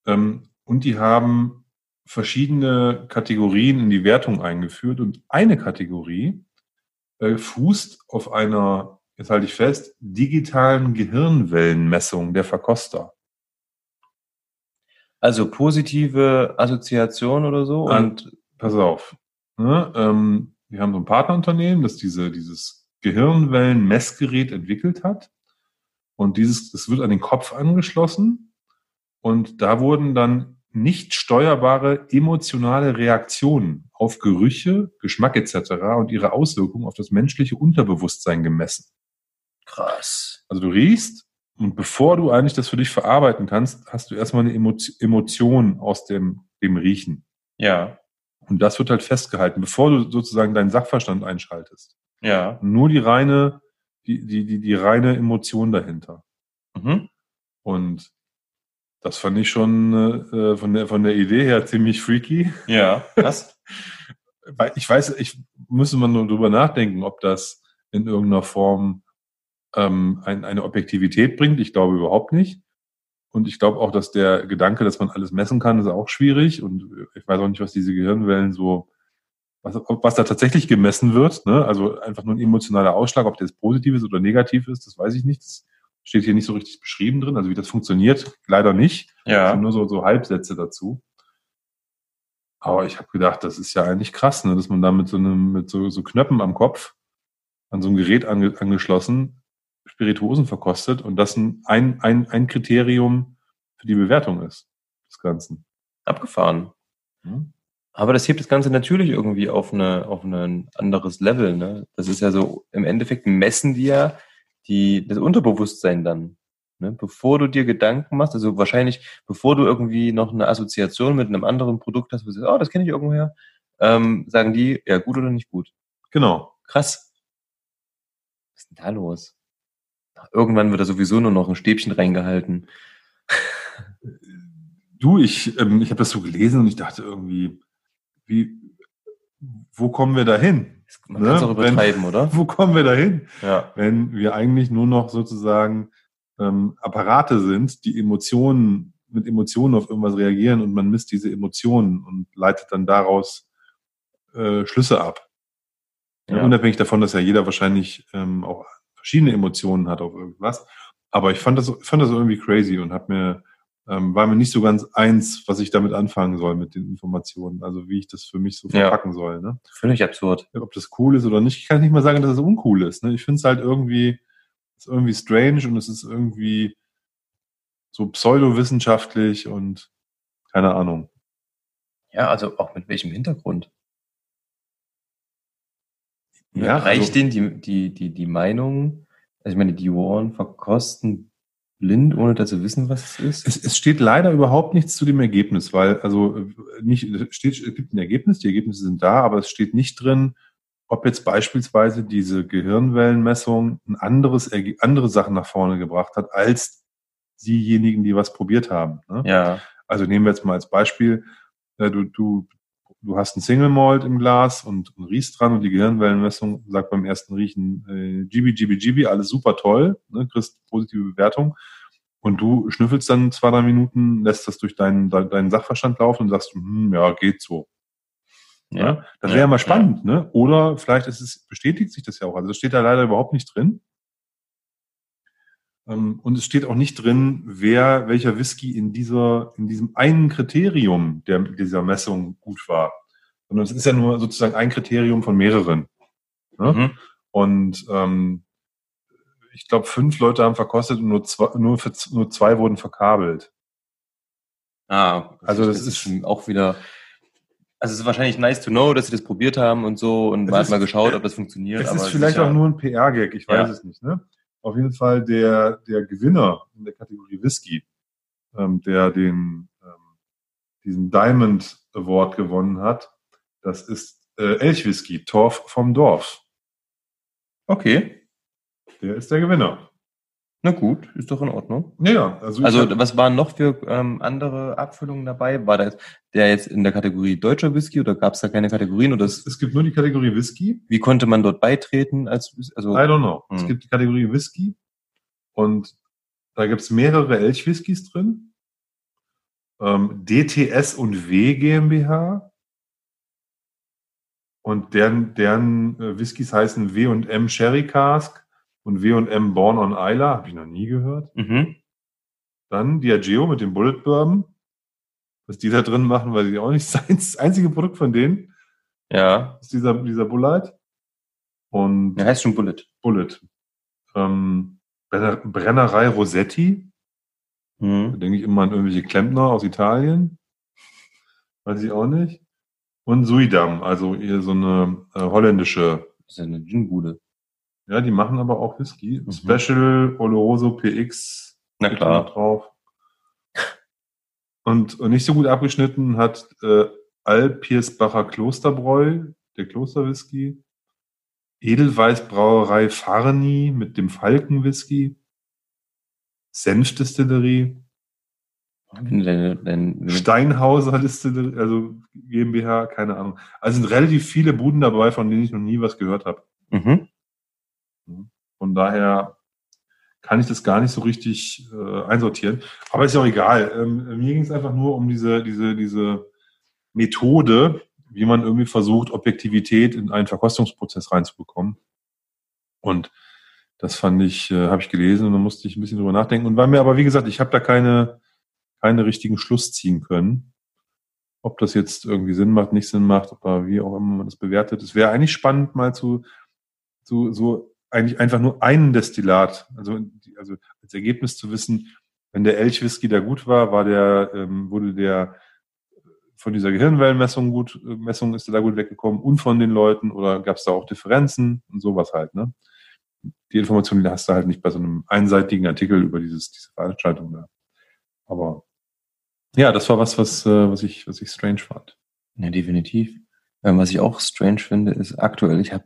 Ähm, und die haben verschiedene Kategorien in die Wertung eingeführt und eine Kategorie äh, fußt auf einer, jetzt halte ich fest, digitalen Gehirnwellenmessung der Verkoster. Also positive Assoziation oder so? Und, und pass auf. Ne, ähm, wir haben so ein Partnerunternehmen, das diese, dieses Gehirnwellenmessgerät entwickelt hat. Und dieses, das wird an den Kopf angeschlossen. Und da wurden dann nicht steuerbare emotionale Reaktionen auf Gerüche, Geschmack etc. und ihre Auswirkungen auf das menschliche Unterbewusstsein gemessen. Krass. Also du riechst und bevor du eigentlich das für dich verarbeiten kannst, hast du erstmal eine Emotion aus dem, dem Riechen. Ja. Und das wird halt festgehalten, bevor du sozusagen deinen Sachverstand einschaltest. Ja. Nur die reine, die, die, die, die reine Emotion dahinter. Mhm. Und das fand ich schon äh, von, der, von der Idee her ziemlich freaky. Ja, was? ich weiß, ich müsste man nur drüber nachdenken, ob das in irgendeiner Form ähm, ein, eine Objektivität bringt. Ich glaube überhaupt nicht. Und ich glaube auch, dass der Gedanke, dass man alles messen kann, ist auch schwierig. Und ich weiß auch nicht, was diese Gehirnwellen so, was, was da tatsächlich gemessen wird. Ne? Also einfach nur ein emotionaler Ausschlag, ob der jetzt positiv ist oder negativ ist, das weiß ich nicht. Das steht hier nicht so richtig beschrieben drin, also wie das funktioniert, leider nicht. Ja. Also nur so, so Halbsätze dazu. Aber ich habe gedacht, das ist ja eigentlich krass, ne, dass man da mit so einem, mit so, so Knöpfen am Kopf an so ein Gerät ange, angeschlossen Spirituosen verkostet und das ein, ein, ein, Kriterium für die Bewertung ist des Ganzen. Abgefahren. Hm? Aber das hebt das Ganze natürlich irgendwie auf, eine, auf ein anderes Level. Ne? Das ist ja so, im Endeffekt messen die ja die, das Unterbewusstsein dann. Ne? Bevor du dir Gedanken machst, also wahrscheinlich, bevor du irgendwie noch eine Assoziation mit einem anderen Produkt hast, wo du sagst, oh, das kenne ich irgendwoher, ähm, sagen die, ja, gut oder nicht gut. Genau. Krass. Was ist denn da los? Irgendwann wird da sowieso nur noch ein Stäbchen reingehalten. Du, ich, ähm, ich habe das so gelesen und ich dachte irgendwie, wie, wo kommen wir da hin? Man ne? kann es auch übertreiben, Wenn, oder? Wo kommen wir da hin? Ja. Wenn wir eigentlich nur noch sozusagen ähm, Apparate sind, die Emotionen, mit Emotionen auf irgendwas reagieren und man misst diese Emotionen und leitet dann daraus äh, Schlüsse ab. Ja. Unabhängig davon, dass ja jeder wahrscheinlich ähm, auch verschiedene Emotionen hat auf irgendwas. Aber ich fand das, fand das irgendwie crazy und habe mir ähm, war mir nicht so ganz eins, was ich damit anfangen soll mit den Informationen. Also wie ich das für mich so verpacken ja. soll. Ne? Völlig absurd. Ob das cool ist oder nicht, ich kann nicht mal sagen, dass es uncool ist. Ne? Ich finde es halt irgendwie, ist irgendwie strange und es ist irgendwie so pseudowissenschaftlich und keine Ahnung. Ja, also auch mit welchem Hintergrund? Ja, reicht also, denen die, die, die, die Meinung, also ich meine, die Ohren verkosten blind, ohne dass sie wissen, was es ist? Es, es steht leider überhaupt nichts zu dem Ergebnis, weil, also nicht, steht, es gibt ein Ergebnis, die Ergebnisse sind da, aber es steht nicht drin, ob jetzt beispielsweise diese Gehirnwellenmessung ein anderes, andere Sachen nach vorne gebracht hat, als diejenigen, die was probiert haben. Ne? Ja. Also nehmen wir jetzt mal als Beispiel, äh, du, du, du hast ein Single Malt im Glas und, und riechst dran und die Gehirnwellenmessung sagt beim ersten Riechen äh, GB, GB, GB, alles super toll, ne, kriegst positive Bewertung. Und du schnüffelst dann zwei, drei Minuten, lässt das durch deinen, deinen Sachverstand laufen und sagst, hm, ja, geht so. Ja, das wäre ja, mal spannend, ja. ne? Oder vielleicht ist es, bestätigt sich das ja auch. Also das steht da leider überhaupt nicht drin. Ähm, und es steht auch nicht drin, wer, welcher Whisky in dieser, in diesem einen Kriterium der, dieser Messung gut war. Sondern es ist ja nur sozusagen ein Kriterium von mehreren. Ne? Mhm. Und ähm, ich glaube, fünf Leute haben verkostet und nur zwei, nur, für, nur zwei wurden verkabelt. Ah, also das, das ist, ist auch wieder. Also es ist wahrscheinlich nice to know, dass sie das probiert haben und so und man hat mal geschaut, ob das funktioniert. Es ist vielleicht auch nur ein PR-Gag, ich weiß ja. es nicht. Ne? Auf jeden Fall der, der Gewinner in der Kategorie Whisky, ähm, der den, ähm, diesen Diamond Award gewonnen hat. Das ist äh, Elchwhisky, Torf vom Dorf. Okay. Der ist der Gewinner. Na gut, ist doch in Ordnung. Ja. Also, also was waren noch für ähm, andere Abfüllungen dabei? War das der jetzt in der Kategorie deutscher Whisky oder gab es da keine Kategorien? Oder es, es gibt nur die Kategorie Whisky. Wie konnte man dort beitreten? Als, also, I don't know. Hm. Es gibt die Kategorie Whisky und da gibt es mehrere Elch-Whiskys drin. Ähm, DTS und W GmbH. Und deren, deren äh, Whiskys heißen W und M Sherry Cask und W&M Born on Isla, habe ich noch nie gehört. Mhm. Dann Diageo mit dem Bullet Bourbon. Was die da drin machen, weil die auch nicht das einzige Produkt von denen. Ja. Ist dieser, dieser Bullet. Und. Der heißt schon Bullet. Bullet. Ähm, Brennerei Rossetti. Mhm. Da denke ich immer an irgendwelche Klempner aus Italien. Weiß ich auch nicht. Und Suidam, also eher so eine äh, holländische. Das ist ja eine Ginbude. Ja, die machen aber auch Whisky. Mhm. Special Oloroso PX. Na klar. Drauf. Und, und nicht so gut abgeschnitten hat äh, Alpiersbacher Klosterbräu, der Klosterwhisky. Edelweißbrauerei Farni mit dem Falkenwhisky. Senfdistillerie. Steinhauser Distillerie, also GmbH, keine Ahnung. Also sind relativ viele Buden dabei, von denen ich noch nie was gehört habe. Mhm. Von daher kann ich das gar nicht so richtig äh, einsortieren. Aber ist ja auch egal. Ähm, mir ging es einfach nur um diese, diese, diese Methode, wie man irgendwie versucht, Objektivität in einen Verkostungsprozess reinzubekommen. Und das fand ich, äh, habe ich gelesen und da musste ich ein bisschen drüber nachdenken. Und war mir aber, wie gesagt, ich habe da keine, keine richtigen Schluss ziehen können. Ob das jetzt irgendwie Sinn macht, nicht Sinn macht, oder wie auch immer man das bewertet. Es wäre eigentlich spannend, mal zu, zu so eigentlich einfach nur einen Destillat, also, also als Ergebnis zu wissen, wenn der Elchwhisky da gut war, war der, ähm, wurde der von dieser Gehirnwellenmessung gut, äh, Messung ist da gut weggekommen und von den Leuten oder gab es da auch Differenzen und sowas halt, ne? Die Information die hast du halt nicht bei so einem einseitigen Artikel über dieses, diese Veranstaltung da. Aber ja, das war was, was, äh, was ich, was ich strange fand. Ja, definitiv. Ähm, was ich auch strange finde, ist aktuell, ich habe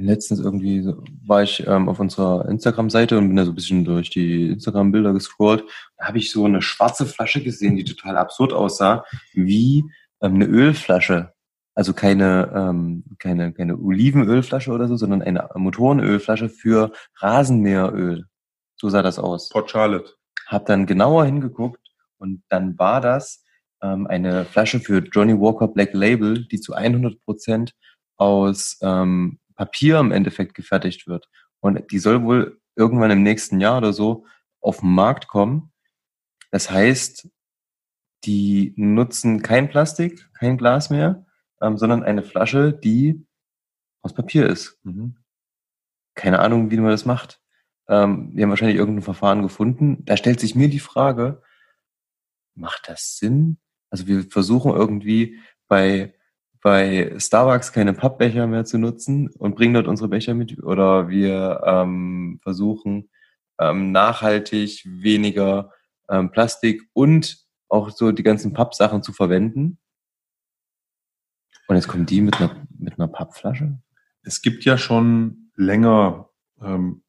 Letztens irgendwie war ich ähm, auf unserer Instagram-Seite und bin da so ein bisschen durch die Instagram-Bilder gescrollt. Da habe ich so eine schwarze Flasche gesehen, die total absurd aussah, wie ähm, eine Ölflasche. Also keine, ähm, keine, keine Olivenölflasche oder so, sondern eine Motorenölflasche für Rasenmäheröl. So sah das aus. Port Charlotte. Hab dann genauer hingeguckt und dann war das ähm, eine Flasche für Johnny Walker Black Label, die zu 100 Prozent aus ähm, Papier im Endeffekt gefertigt wird. Und die soll wohl irgendwann im nächsten Jahr oder so auf den Markt kommen. Das heißt, die nutzen kein Plastik, kein Glas mehr, ähm, sondern eine Flasche, die aus Papier ist. Mhm. Keine Ahnung, wie man das macht. Ähm, wir haben wahrscheinlich irgendein Verfahren gefunden. Da stellt sich mir die Frage, macht das Sinn? Also wir versuchen irgendwie bei, bei Starbucks keine Pappbecher mehr zu nutzen und bringen dort unsere Becher mit. Oder wir ähm, versuchen ähm, nachhaltig weniger ähm, Plastik und auch so die ganzen Pappsachen zu verwenden. Und jetzt kommen die mit einer, mit einer Pappflasche? Es gibt ja schon länger ähm,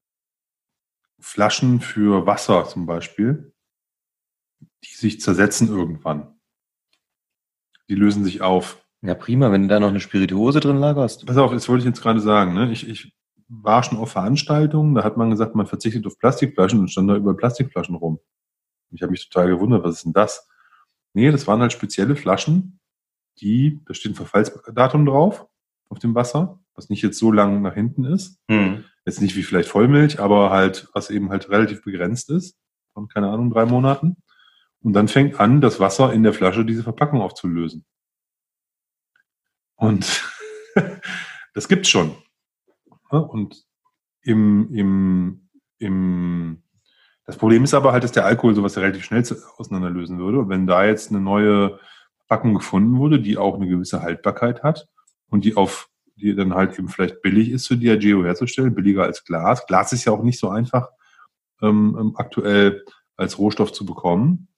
Flaschen für Wasser zum Beispiel, die sich zersetzen irgendwann. Die lösen sich auf. Ja, prima, wenn du da noch eine Spirituose drin lagerst. Pass auf, das wollte ich jetzt gerade sagen. Ne? Ich, ich war schon auf Veranstaltungen, da hat man gesagt, man verzichtet auf Plastikflaschen und stand da über Plastikflaschen rum. Ich habe mich total gewundert, was ist denn das? Nee, das waren halt spezielle Flaschen, die, da steht ein Verfallsdatum drauf auf dem Wasser, was nicht jetzt so lang nach hinten ist. Mhm. Jetzt nicht wie vielleicht Vollmilch, aber halt, was eben halt relativ begrenzt ist, von, keine Ahnung, drei Monaten. Und dann fängt an, das Wasser in der Flasche diese Verpackung aufzulösen. Und das gibt's schon. Und im, im, im, das Problem ist aber halt, dass der Alkohol sowas relativ schnell auseinanderlösen würde. Und wenn da jetzt eine neue Packung gefunden wurde, die auch eine gewisse Haltbarkeit hat und die auf, die dann halt eben vielleicht billig ist für Diageo herzustellen, billiger als Glas. Glas ist ja auch nicht so einfach ähm, ähm aktuell als Rohstoff zu bekommen.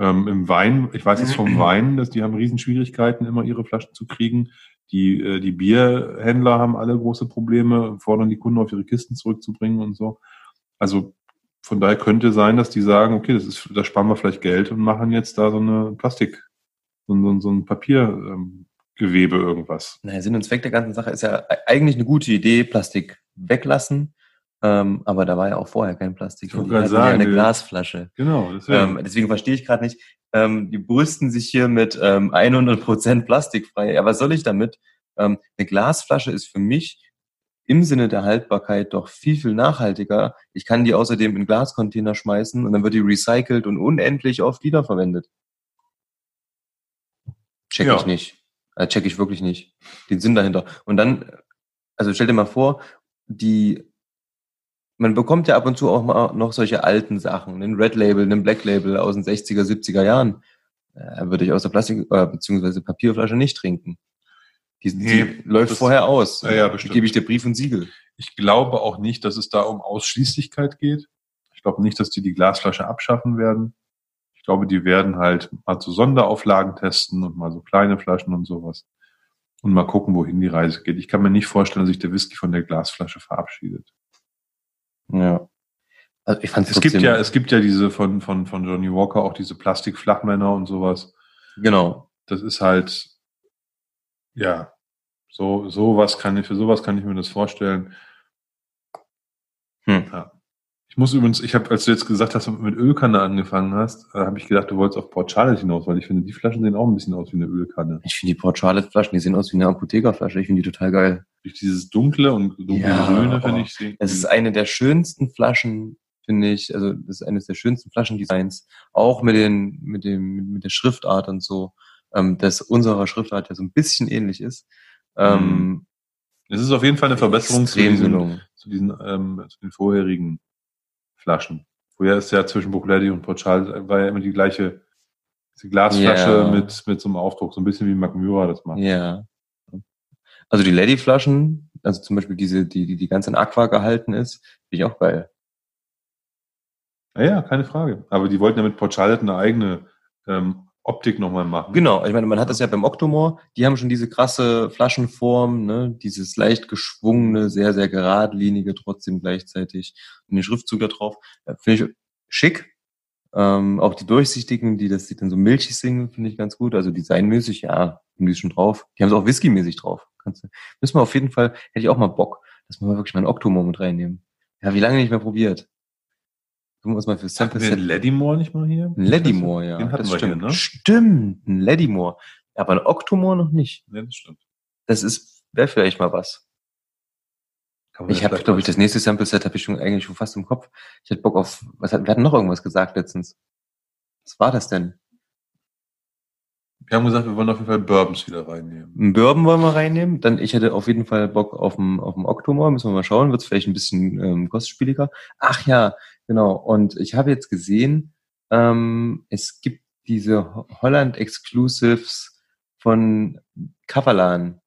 Ähm, Im Wein, ich weiß jetzt vom Wein, dass die haben Riesenschwierigkeiten, immer ihre Flaschen zu kriegen. Die, äh, die Bierhändler haben alle große Probleme, fordern die Kunden auf ihre Kisten zurückzubringen und so. Also von daher könnte sein, dass die sagen, okay, das ist, da sparen wir vielleicht Geld und machen jetzt da so eine Plastik, so, so, so ein Papiergewebe ähm, irgendwas. Naja, Sinn und Zweck der ganzen Sache ist ja eigentlich eine gute Idee, Plastik weglassen. Ähm, aber da war ja auch vorher kein Plastik. Ich die sagen, ja eine Glasflasche. Genau. Deswegen, ähm, deswegen verstehe ich gerade nicht. Ähm, die brüsten sich hier mit ähm, 100% plastikfrei. Ja, was soll ich damit? Ähm, eine Glasflasche ist für mich im Sinne der Haltbarkeit doch viel, viel nachhaltiger. Ich kann die außerdem in Glascontainer schmeißen und dann wird die recycelt und unendlich oft wiederverwendet. Check ja. ich nicht. Äh, check ich wirklich nicht. Den Sinn dahinter. Und dann, also stell dir mal vor, die man bekommt ja ab und zu auch mal noch solche alten Sachen, einen Red Label, einen Black Label aus den 60er, 70er Jahren. Äh, würde ich aus der Plastik- äh, bzw. Papierflasche nicht trinken. Die, nee, die läuft das, vorher aus. Ja, ja, bestimmt. Gebe ich dir Brief und Siegel. Ich glaube auch nicht, dass es da um Ausschließlichkeit geht. Ich glaube nicht, dass die die Glasflasche abschaffen werden. Ich glaube, die werden halt mal so Sonderauflagen testen und mal so kleine Flaschen und sowas. Und mal gucken, wohin die Reise geht. Ich kann mir nicht vorstellen, dass sich der Whisky von der Glasflasche verabschiedet. Ja. Also ich fand es gibt ja, es gibt ja diese von, von, von Johnny Walker auch diese Plastikflachmänner und sowas. Genau. Das ist halt, ja, so, sowas kann ich, für sowas kann ich mir das vorstellen. Hm. Ja. Ich muss übrigens, ich habe, als du jetzt gesagt hast, mit Ölkanne angefangen hast, äh, habe ich gedacht, du wolltest auf Port Charlotte hinaus, weil ich finde, die Flaschen sehen auch ein bisschen aus wie eine Ölkanne. Ich finde die Port Charlotte Flaschen, die sehen aus wie eine Apothekerflasche. Ich finde die total geil. Durch dieses dunkle und dunkle ja, Grüne, finde ich. Sie, es ist eine der schönsten Flaschen, finde ich. Also, das ist eines der schönsten Flaschendesigns. Auch mit den, mit dem, mit der Schriftart und so, ähm, dass unserer Schriftart ja so ein bisschen ähnlich ist. Ähm, es ist auf jeden Fall eine Verbesserung zu diesen, zu diesen, ähm, zu den vorherigen Flaschen. Vorher ist ja zwischen Buchledi und Porchal war ja immer die gleiche die Glasflasche yeah. mit, mit so einem Aufdruck, so ein bisschen wie Macmyra das macht. Ja. Also die Lady-Flaschen, also zum Beispiel diese, die, die, die ganz in Aqua gehalten ist, finde ich auch geil. Ja, ja, keine Frage. Aber die wollten ja mit Port Charlotte eine eigene ähm, Optik nochmal machen. Genau, ich meine, man hat das ja beim Octomore, die haben schon diese krasse Flaschenform, ne, dieses leicht geschwungene, sehr, sehr geradlinige, trotzdem gleichzeitig und den Schriftzug da drauf. Finde ich schick. Ähm, auch die durchsichtigen, die das die dann so milchig singen, finde ich ganz gut. Also designmäßig, ja, haben die schon drauf. Die haben es auch whiskymäßig drauf. Kannst du, müssen wir auf jeden Fall, hätte ich auch mal Bock, dass wir mal wirklich mal einen Octomore mit reinnehmen. Ja, wie lange nicht mehr probiert. Gucken wir uns mal für Sample Set. Ein Ledimore nicht mal hier? Ein Ledimore, ja. Den hatten das wir stimmt. hier, ne? Stimmt, ein Ledimore. Aber ein Octomore noch nicht. Ja, das stimmt. Das ist, wäre vielleicht mal was. Ich habe, glaube ich, das nächste Sample Set habe ich schon eigentlich schon fast im Kopf. Ich hätte Bock auf, was hat, wir hatten noch irgendwas gesagt letztens. Was war das denn? Wir haben gesagt, wir wollen auf jeden Fall Bourbons wieder reinnehmen. Einen Bourbon wollen wir reinnehmen. Dann, ich hätte auf jeden Fall Bock auf dem, auf dem Oktober. Müssen wir mal schauen. Wird es vielleicht ein bisschen ähm, kostspieliger. Ach ja, genau. Und ich habe jetzt gesehen, ähm, es gibt diese Holland Exclusives von Kavalan.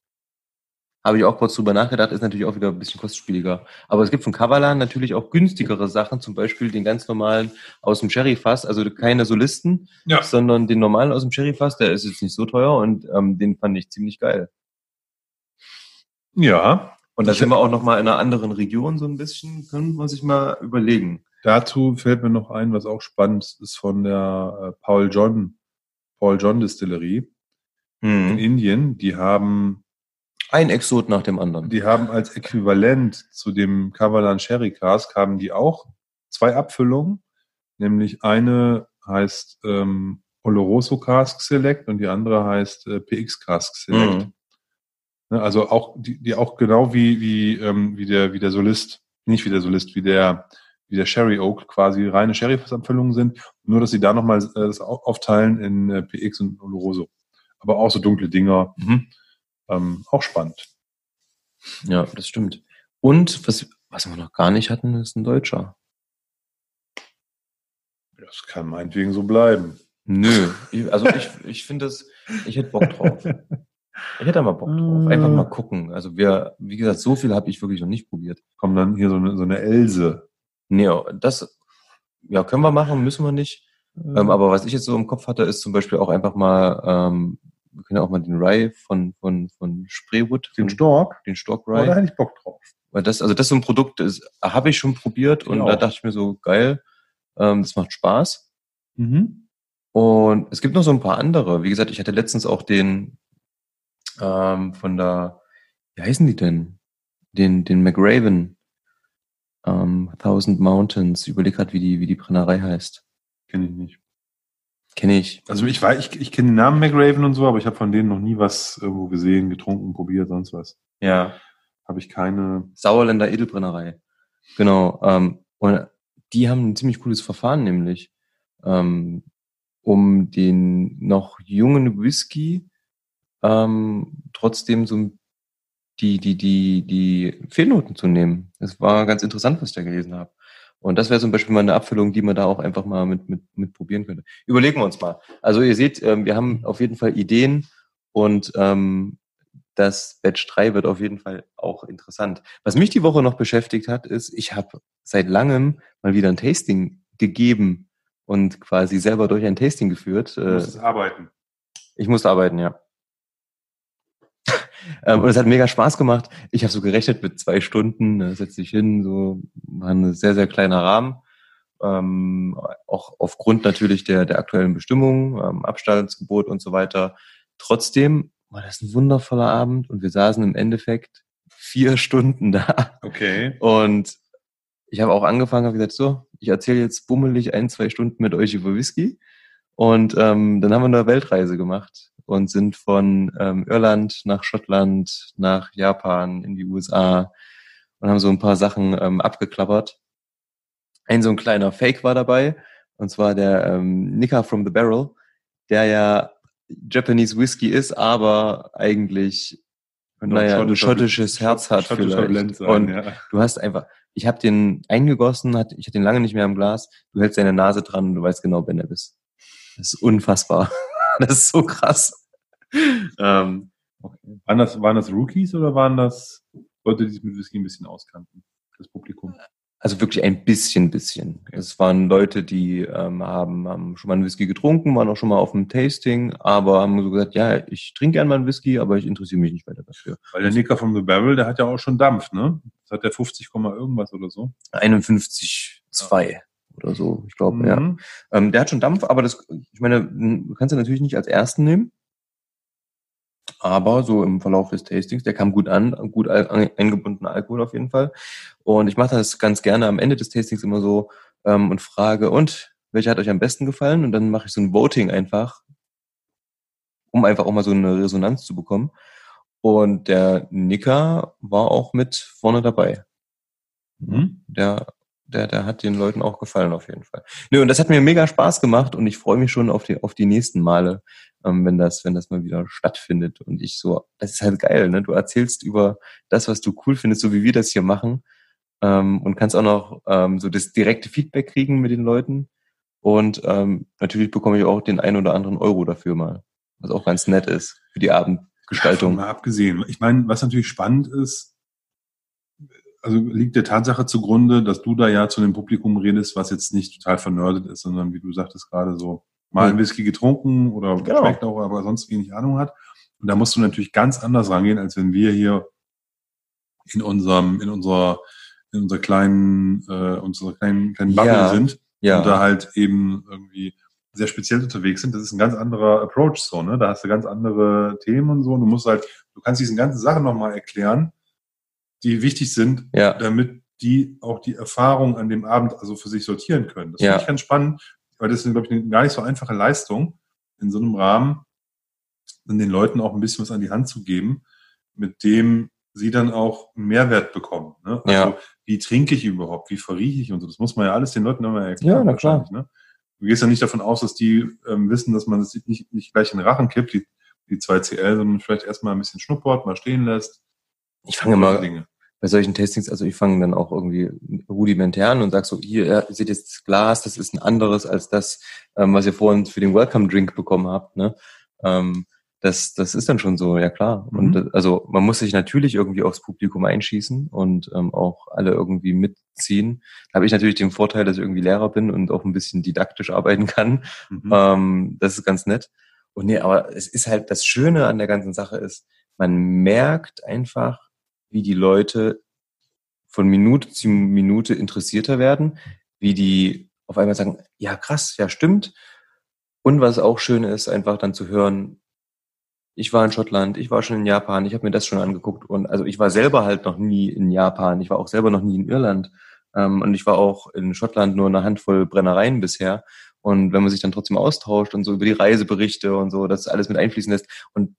Habe ich auch kurz drüber nachgedacht, ist natürlich auch wieder ein bisschen kostspieliger. Aber es gibt von Kavalan natürlich auch günstigere Sachen, zum Beispiel den ganz normalen aus dem Sherry-Fass, also keine Solisten, Ja. sondern den normalen aus dem Sherry-Fass, der ist jetzt nicht so teuer und ähm, den fand ich ziemlich geil. Ja. Und da sind wir auch nochmal in einer anderen Region so ein bisschen, können wir sich mal überlegen. Dazu fällt mir noch ein, was auch spannend ist von der äh, Paul John, Paul John Distillerie in Hm. Indien. Die haben, Ein Exot nach dem anderen. die haben als Äquivalent zu dem Kavalan Sherry Cask haben die auch zwei Abfüllungen, nämlich eine heißt ähm, Oloroso Cask Select und die andere heißt äh, PX Cask Select. Mhm. Ne, Also auch die, die auch genau wie wie ähm, wie der wie der Solist, nicht wie der Solist, wie der wie der Sherry Oak quasi reine Sherry-Abfüllungen sind, nur dass sie da nochmal äh, das au- aufteilen in äh, PX und Oloroso. Aber auch so dunkle Dinger, Mhm. Ähm, auch spannend. Ja, das stimmt. Und was, was wir noch gar nicht hatten, ist ein Deutscher. Das kann meinetwegen so bleiben. Nö. Also ich, ich finde das, ich hätte Bock drauf. Ich hätte da mal Bock drauf. Einfach mal gucken. Also wir, wie gesagt, so viel habe ich wirklich noch nicht probiert. Kommt dann hier so eine, so eine Else. Nee, das, ja, können wir machen, müssen wir nicht. Ähm, aber was ich jetzt so im Kopf hatte, ist zum Beispiel auch einfach mal, ähm, wir können ja auch mal den Rye von, von, von Spreewood, den von, Stork, den Stock oh, da Rye. hätte ich Bock drauf. Weil das, also das ist so ein Produkt, das habe ich schon probiert und Ich da dachte ich mir so, geil, ähm, das macht Spaß. Mhm. Und es gibt noch so ein paar andere. Wie gesagt, ich hatte letztens auch den ähm, von der, wie heißen die denn? Den, den McRaven ähm, Thousand Mountains. Überleg grad, wie die, wie die Brennerei heißt. Kenne ich nicht. Kenne ich. Also ich weiß, ich, ich kenne den Namen McRaven und so, aber ich habe von denen noch nie was irgendwo gesehen, getrunken, probiert, sonst was. Ja. Habe ich keine. Sauerländer Edelbrennerei. Genau. Ähm, und die haben ein ziemlich cooles Verfahren, nämlich ähm, um den noch jungen Whisky ähm, trotzdem so die, die, die, die Fehlnoten zu nehmen. Das war ganz interessant, was ich da gelesen habe. Und das wäre zum Beispiel mal eine Abfüllung, die man da auch einfach mal mit, mit, mit probieren könnte. Überlegen wir uns mal. Also ihr seht, ähm, wir haben auf jeden Fall Ideen und ähm, das Batch 3 wird auf jeden Fall auch interessant. Was mich die Woche noch beschäftigt hat, ist, ich habe seit langem mal wieder ein Tasting gegeben und quasi selber durch ein Tasting geführt. Du Äh, musst es arbeiten. ich musste arbeiten, ja. Ähm, und es hat mega Spaß gemacht. Ich habe so gerechnet mit zwei Stunden, da setz dich hin, so war ein sehr, sehr kleiner Rahmen. Ähm, auch aufgrund natürlich der, der aktuellen Bestimmungen, ähm, Abstandsgebot und so weiter. Trotzdem war das ein wundervoller Abend und wir saßen im Endeffekt vier Stunden da. Okay. Und ich habe auch angefangen, habe gesagt, so, ich erzähle jetzt bummelig ein, zwei Stunden mit euch über Whisky. Und ähm, dann haben wir eine Weltreise gemacht und sind von ähm, Irland nach Schottland, nach Japan, in die USA und haben so ein paar Sachen ähm, abgeklappert. Ein so ein kleiner Fake war dabei, und zwar der ähm, Nicker from the Barrel, der ja Japanese Whisky ist, aber eigentlich naja, ein schottisches Herz hat vielleicht. sein, Und ja. du hast einfach, ich habe den eingegossen, hat, ich hatte den lange nicht mehr im Glas. Du hältst deine Nase dran und du weißt genau, wer der bist. Das ist unfassbar. Das ist so krass. Ähm, Waren das, waren das Rookies oder waren das Leute, die sich mit Whisky ein bisschen auskannten? Das Publikum. also wirklich ein bisschen, bisschen. Es waren Leute, die ähm, haben, haben schon mal einen Whisky getrunken, waren auch schon mal auf dem Tasting, aber haben so gesagt, ja, ich trinke gern mal einen Whisky, aber ich interessiere mich nicht weiter dafür. Weil der Nicker from the Barrel, der hat ja auch schon Dampf, ne? Das hat der 50, Komma irgendwas oder so. 51,2 oder so, ich glaube, ja. Mhm. Ähm, der hat schon Dampf, aber das, ich meine, du kannst ihn natürlich nicht als ersten nehmen. Aber so im Verlauf des Tastings, der kam gut an, gut eingebundener Alkohol auf jeden Fall. Und ich mache das ganz gerne am Ende des Tastings immer so ähm, und frage, und welcher hat euch am besten gefallen? Und dann mache ich so ein Voting einfach, um einfach auch mal so eine Resonanz zu bekommen. Und der Nicker war auch mit vorne dabei. Mhm. Der der, der hat den Leuten auch gefallen auf jeden Fall. Nö, und das hat mir mega Spaß gemacht und ich freue mich schon auf die, auf die nächsten Male, ähm, wenn das, wenn das mal wieder stattfindet. Und ich so, das ist halt geil, ne? Du erzählst über das, was du cool findest, so wie wir das hier machen. Ähm, und kannst auch noch ähm, so das direkte Feedback kriegen mit den Leuten. Und ähm, natürlich bekomme ich auch den ein oder anderen Euro dafür mal, was auch ganz nett ist für die Abendgestaltung. Ja, mal abgesehen. Ich meine, was natürlich spannend ist, also liegt der Tatsache zugrunde, dass du da ja zu dem Publikum redest, was jetzt nicht total vernördet ist, sondern wie du sagtest gerade so, mal ein Whisky getrunken oder genau. schmeckt auch, aber sonst wenig Ahnung hat. Und da musst du natürlich ganz anders rangehen, als wenn wir hier in unserem, in unserer, in unserer kleinen, äh, unserer kleinen, kleinen Bubble ja. sind ja. und da halt eben irgendwie sehr speziell unterwegs sind. Das ist ein ganz anderer Approach so, ne? Da hast du ganz andere Themen und so. Und du musst halt, du kannst diesen ganzen Sachen nochmal erklären, die wichtig sind, ja. damit die auch die Erfahrung an dem Abend also für sich sortieren können. Das ja. finde ich ganz spannend, weil das ist, glaube ich, eine gar nicht so einfache Leistung, in so einem Rahmen dann den Leuten auch ein bisschen was an die Hand zu geben, mit dem sie dann auch einen Mehrwert bekommen. Ne? Also ja. wie trinke ich überhaupt, wie verrieche ich und so. Das muss man ja alles den Leuten immer erklären. Ja, na klar. Ne? Du gehst ja nicht davon aus, dass die ähm, wissen, dass man das nicht, nicht gleich in den Rachen kippt, die, die 2CL, sondern vielleicht erstmal ein bisschen schnuppert, mal stehen lässt. Ich fange mal, Dinge bei solchen Tastings, also ich fange dann auch irgendwie rudimentär an und sag so, hier, ihr seht jetzt das Glas, das ist ein anderes als das, ähm, was ihr vorhin für den Welcome Drink bekommen habt. Ne? Ähm, das, das ist dann schon so, ja klar. Mhm. Und also man muss sich natürlich irgendwie aufs Publikum einschießen und ähm, auch alle irgendwie mitziehen. Da habe ich natürlich den Vorteil, dass ich irgendwie Lehrer bin und auch ein bisschen didaktisch arbeiten kann. Mhm. Ähm, das ist ganz nett. Und nee, aber es ist halt das Schöne an der ganzen Sache ist, man merkt einfach, wie die Leute von Minute zu Minute interessierter werden, wie die auf einmal sagen, ja krass, ja stimmt. Und was auch schön ist, einfach dann zu hören, ich war in Schottland, ich war schon in Japan, ich habe mir das schon angeguckt und also ich war selber halt noch nie in Japan, ich war auch selber noch nie in Irland ähm, und ich war auch in Schottland nur eine Handvoll Brennereien bisher und wenn man sich dann trotzdem austauscht und so über die Reiseberichte und so, das alles mit einfließen lässt und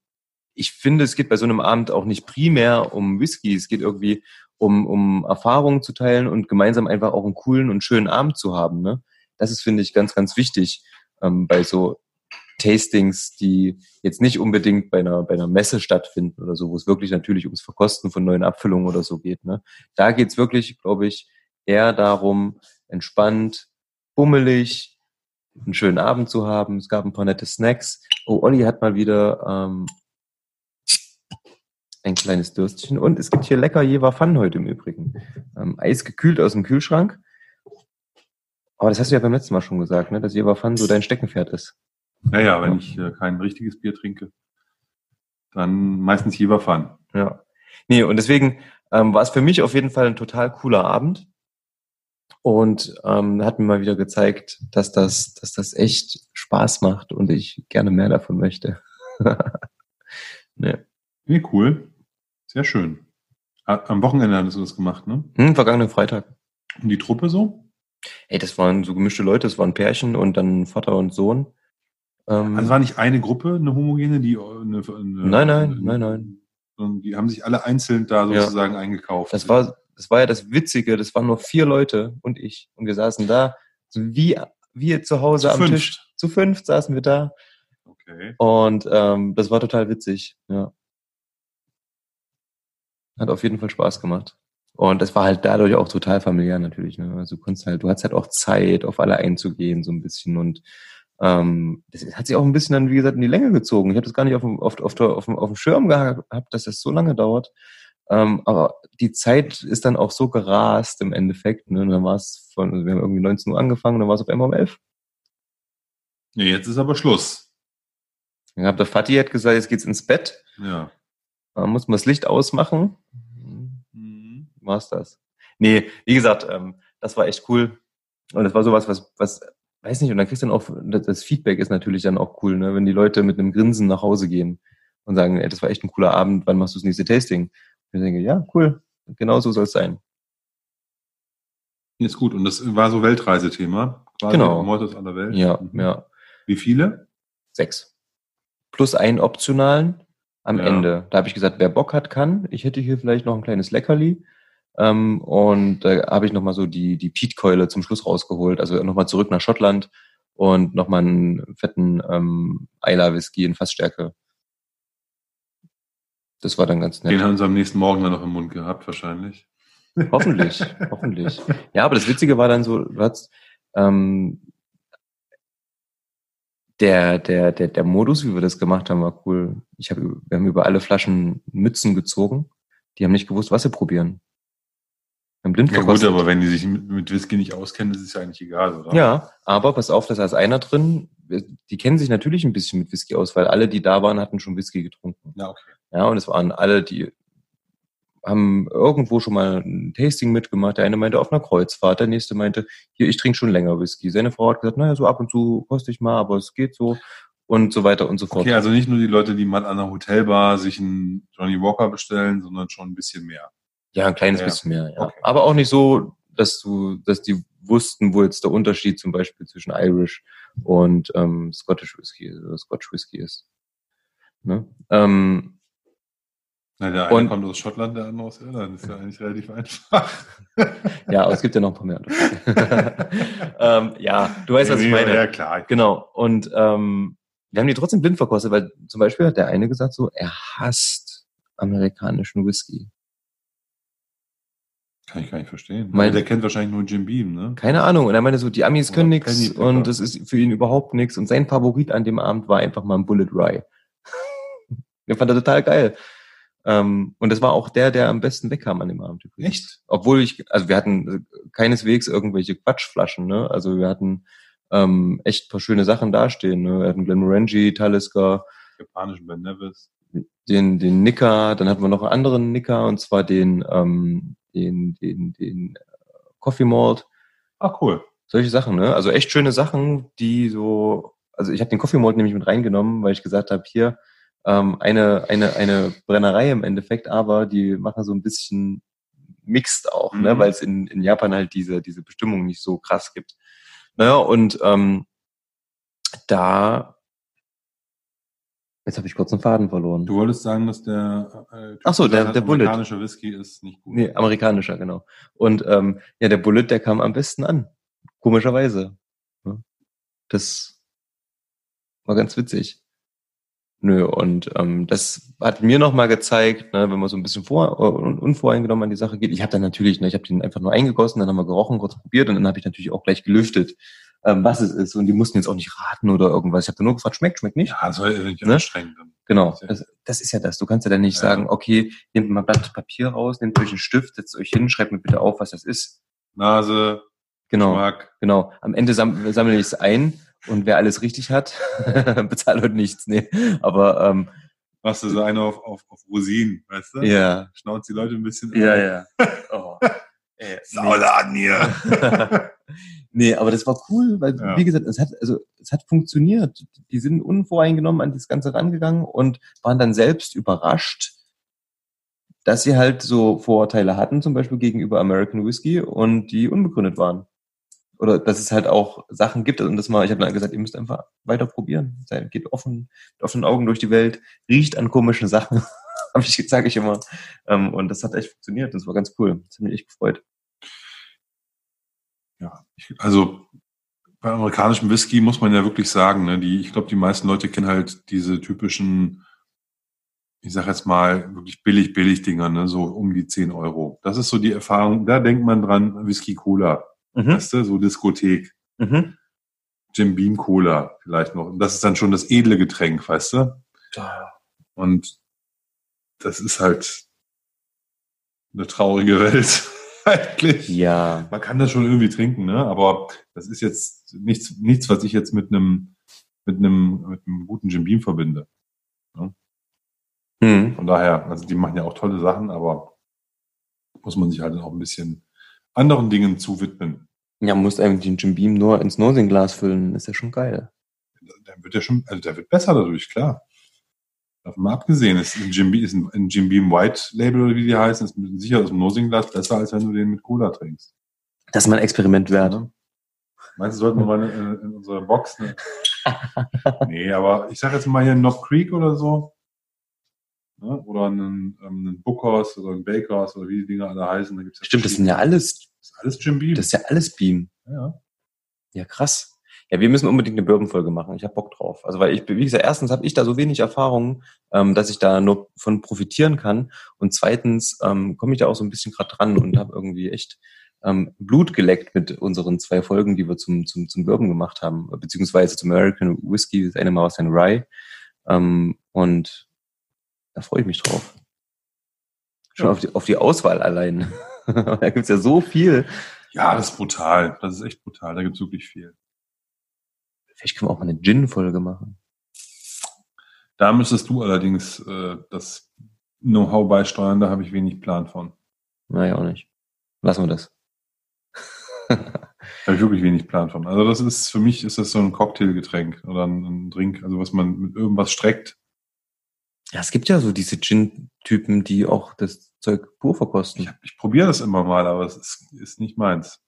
ich finde, es geht bei so einem Abend auch nicht primär um Whisky. Es geht irgendwie um, um Erfahrungen zu teilen und gemeinsam einfach auch einen coolen und schönen Abend zu haben. Ne? Das ist, finde ich, ganz, ganz wichtig ähm, bei so Tastings, die jetzt nicht unbedingt bei einer, bei einer Messe stattfinden oder so, wo es wirklich natürlich ums Verkosten von neuen Abfüllungen oder so geht. Ne? Da geht's wirklich, glaube ich, eher darum, entspannt, bummelig, einen schönen Abend zu haben. Es gab ein paar nette Snacks. Oh, Olli hat mal wieder ähm, ein kleines Dürstchen. Und es gibt hier lecker Jever Fun heute im Übrigen. Ähm, Eis gekühlt aus dem Kühlschrank. Aber das hast du ja beim letzten Mal schon gesagt, ne? dass Jever Fun so dein Steckenpferd ist. Naja, wenn ich äh, kein richtiges Bier trinke, dann meistens Jever Fun. Ja. Nee, und deswegen ähm, war es für mich auf jeden Fall ein total cooler Abend. Und ähm, hat mir mal wieder gezeigt, dass das, dass das echt Spaß macht und ich gerne mehr davon möchte. nee. Nee, cool. Sehr schön. Am Wochenende hattest du das gemacht, ne? Hm, vergangenen Freitag. Und die Truppe so? Ey, das waren so gemischte Leute, das waren Pärchen und dann Vater und Sohn. Ähm, also war nicht eine Gruppe, eine homogene, die eine, eine Nein, nein, eine, nein, nein. Sondern die haben sich alle einzeln da sozusagen ja. eingekauft. Das war, das war ja das Witzige, das waren nur vier Leute und ich. Und wir saßen da, so wie wir zu Hause zu am fünft. Tisch. Zu fünf saßen wir da. Okay. Und ähm, das war total witzig, ja. Hat auf jeden Fall Spaß gemacht. Und es war halt dadurch auch total familiär natürlich. Ne? Also du konntest halt, du hattest halt auch Zeit, auf alle einzugehen, so ein bisschen. Und ähm, das hat sich auch ein bisschen dann, wie gesagt, in die Länge gezogen. Ich habe das gar nicht auf dem, auf, auf, auf, auf dem Schirm gehabt, dass das so lange dauert. Ähm, aber die Zeit ist dann auch so gerast im Endeffekt. Ne? Und dann war es von, also wir haben irgendwie 19 Uhr angefangen, dann war es auf einmal um 11. Ja, jetzt ist aber Schluss. Ja, der Fatih hat gesagt, jetzt geht's ins Bett. Ja. Man muss man das Licht ausmachen. Mhm. War's das. Nee, wie gesagt, ähm, das war echt cool. Und das war sowas, was, was, weiß nicht, und dann kriegst du dann auch, das Feedback ist natürlich dann auch cool, ne, wenn die Leute mit einem Grinsen nach Hause gehen und sagen, ey, das war echt ein cooler Abend, wann machst du das nächste Tasting? Und ich denke, ja, cool, genau so soll es sein. Ist gut. Und das war so Weltreisethema. Quasi genau. Mortis aller Welt. Ja, mhm. ja. Wie viele? Sechs. Plus einen optionalen am ja. Ende. Da habe ich gesagt, wer Bock hat, kann. Ich hätte hier vielleicht noch ein kleines Leckerli. Ähm, und da habe ich nochmal so die, die Peat-Keule zum Schluss rausgeholt. Also nochmal zurück nach Schottland und nochmal einen fetten ähm, Isla Whisky in Fassstärke. Das war dann ganz nett. Den haben sie am nächsten Morgen dann noch im Mund gehabt, wahrscheinlich. Hoffentlich, hoffentlich. Ja, aber das Witzige war dann so, du hast, ähm, der, der, der, der Modus, wie wir das gemacht haben, war cool. Ich hab, wir haben über alle Flaschen Mützen gezogen. Die haben nicht gewusst, was sie probieren. Wir haben blind ja gut, aber wenn die sich mit, mit Whisky nicht auskennen, ist es ja eigentlich egal, oder? Ja, aber pass auf, da ist einer drin, die kennen sich natürlich ein bisschen mit Whisky aus, weil alle, die da waren, hatten schon Whisky getrunken. Ja, okay. Ja, und es waren alle, die haben irgendwo schon mal ein Tasting mitgemacht. Der eine meinte auf einer Kreuzfahrt, der nächste meinte, hier, ich trinke schon länger Whisky. Seine Frau hat gesagt, naja, so ab und zu koste ich mal, aber es geht so und so weiter und so fort. Okay, also nicht nur die Leute, die mal an einer Hotelbar sich einen Johnny Walker bestellen, sondern schon ein bisschen mehr. Ja, ein kleines ja. bisschen mehr, ja. Okay. Aber auch nicht so, dass du, dass die wussten, wo jetzt der Unterschied zum Beispiel zwischen Irish und ähm, Scottish Whisky oder Scotch Whisky ist. Ne? Ähm, na, der eine und, kommt aus Schottland, der andere aus Irland. Das ist ja eigentlich relativ einfach. ja, aber es gibt ja noch ein paar mehr. ähm, ja, du weißt, was ich meine. Ja, klar. Genau. Und ähm, wir haben die trotzdem blind verkostet, weil zum Beispiel hat der eine gesagt so, er hasst amerikanischen Whisky. Kann ich gar nicht verstehen. Mein, der kennt wahrscheinlich nur Jim Beam, ne? Keine Ahnung. Und er meinte so, die Amis können nichts und das ist für ihn überhaupt nichts. Und sein Favorit an dem Abend war einfach mal ein Bullet Rye. Den fand er total geil. Ähm, und das war auch der, der am besten wegkam an dem Abend. Übrigens. Echt? Obwohl ich, also wir hatten keineswegs irgendwelche Quatschflaschen, ne? Also wir hatten ähm, echt paar schöne Sachen dastehen. Ne? Wir hatten Glenmorangie, Talisker. Japanischen Ben Nevis. Den, den Nicker, dann hatten wir noch einen anderen Nicker und zwar den, ähm, den, den, den äh, Coffee Malt. Ah, cool. Solche Sachen, ne? Also echt schöne Sachen, die so, also ich habe den Coffee Malt nämlich mit reingenommen, weil ich gesagt habe, hier, ähm, eine, eine, eine Brennerei im Endeffekt, aber die machen so ein bisschen mixed auch, ne? mhm. ne? weil es in, in Japan halt diese, diese Bestimmung nicht so krass gibt. Naja, und ähm, da Jetzt habe ich kurz einen Faden verloren. Du wolltest sagen, dass der äh, Ach so, der, der Bullet. Amerikanischer Whisky ist nicht gut. Nee, amerikanischer, genau. Und ähm, ja, der Bullet, der kam am besten an. Komischerweise. Das war ganz witzig. Nö, und ähm, das hat mir nochmal gezeigt, ne, wenn man so ein bisschen vor, uh, unvoreingenommen an die Sache geht. Ich habe dann natürlich, ne, ich habe den einfach nur eingegossen, dann haben wir gerochen, kurz probiert und dann habe ich natürlich auch gleich gelüftet, ähm, was es ist. Und die mussten jetzt auch nicht raten oder irgendwas. Ich habe dann nur gefragt, schmeckt, schmeckt nicht. Ja, soll nicht ne? anstrengend. Genau, das, das ist ja das. Du kannst ja dann nicht ja. sagen, okay, nehmt mal Blatt Papier raus, nehmt euch einen Stift, setzt euch hin, schreibt mir bitte auf, was das ist. Nase, Genau, Geschmack. genau. Am Ende sammle sammle ich es ein und wer alles richtig hat, bezahlt heute nichts. Nee. Aber ähm, machst du so eine auf, auf, auf Rosinen, weißt du? Ja. Schnauzt die Leute ein bisschen. Ja, ja. Oh. Äh, Sauladen hier. nee, aber das war cool, weil, ja. wie gesagt, es hat, also, es hat funktioniert. Die sind unvoreingenommen an das Ganze rangegangen und waren dann selbst überrascht, dass sie halt so Vorurteile hatten, zum Beispiel gegenüber American Whiskey und die unbegründet waren oder dass es halt auch Sachen gibt und das mal, ich habe dann gesagt, ihr müsst einfach weiter probieren. Geht offen, mit offenen Augen durch die Welt, riecht an komischen Sachen, sage ich immer. Ähm, und das hat echt funktioniert. Das war ganz cool. Das hat mich echt gefreut. Ja, also bei amerikanischem Whisky muss man ja wirklich sagen, ne, die, ich glaube, die meisten Leute kennen halt diese typischen, ich sag jetzt mal, wirklich billig, billig Dinger, ne, so um die 10 Euro. Das ist so die Erfahrung, da denkt man dran, Whisky Cola Mhm. Weißt du, so Diskothek. Mhm. Jim Beam Cola vielleicht noch. Und das ist dann schon das edle Getränk, weißt du? Ja. Und das ist halt eine traurige Welt eigentlich. Ja. Man kann das schon irgendwie trinken, ne? Aber das ist jetzt nichts, nichts, was ich jetzt mit einem, mit einem, mit einem guten Jim Beam verbinde. Ne? Mhm. Von daher, also die machen ja auch tolle Sachen, aber muss man sich halt auch ein bisschen anderen Dingen zuwidmen. Ja, musst eigentlich den Jim Beam nur ins Nosinglas füllen, ist ja schon geil. Der wird ja schon, also der wird besser dadurch, klar. Davon mal abgesehen, ist ein Jim, Beam, ist ein Jim Beam White Label oder wie die heißen, ist sicher aus dem Nosinglas besser, als wenn du den mit Cola trinkst. Das ist mal ein Experiment wert. Ja. Meinst du, sollten wir mal in, in unsere Box, ne? nee, aber ich sag jetzt mal hier Knob Creek oder so. Ne? oder einen, ähm, einen Bookers oder einen Bakers oder wie die Dinger alle heißen. Da gibt's ja Stimmt, das sind ja alles, das ist alles Jim Beam. Das ist ja alles Beam. Ja. Ja, krass. Ja, wir müssen unbedingt eine Bourbon-Folge machen. Ich habe Bock drauf. Also weil ich, wie gesagt, erstens habe ich da so wenig Erfahrung, ähm, dass ich da nur von profitieren kann. Und zweitens ähm, komme ich da auch so ein bisschen gerade dran und habe irgendwie echt ähm, Blut geleckt mit unseren zwei Folgen, die wir zum, zum, zum Bourbon gemacht haben, beziehungsweise zum American Whiskey, das eine Mal aus ein Rye. Ähm, und da freue ich mich drauf. Schon ja. auf, die, auf die Auswahl allein. da gibt's ja so viel. Ja, das ist brutal. Das ist echt brutal. Da gibt's wirklich viel. Vielleicht können wir auch mal eine Gin-Folge machen. Da müsstest du allerdings äh, das Know-how beisteuern, da habe ich wenig Plan von. Naja, auch nicht. Lassen wir das. da habe ich wirklich wenig Plan von. Also das ist, für mich ist das so ein Cocktailgetränk oder ein, ein Drink, also was man mit irgendwas streckt. Ja, es gibt ja so diese Gin-Typen, die auch das Zeug pur verkosten. Ich, ich probiere das immer mal, aber es ist, ist nicht meins.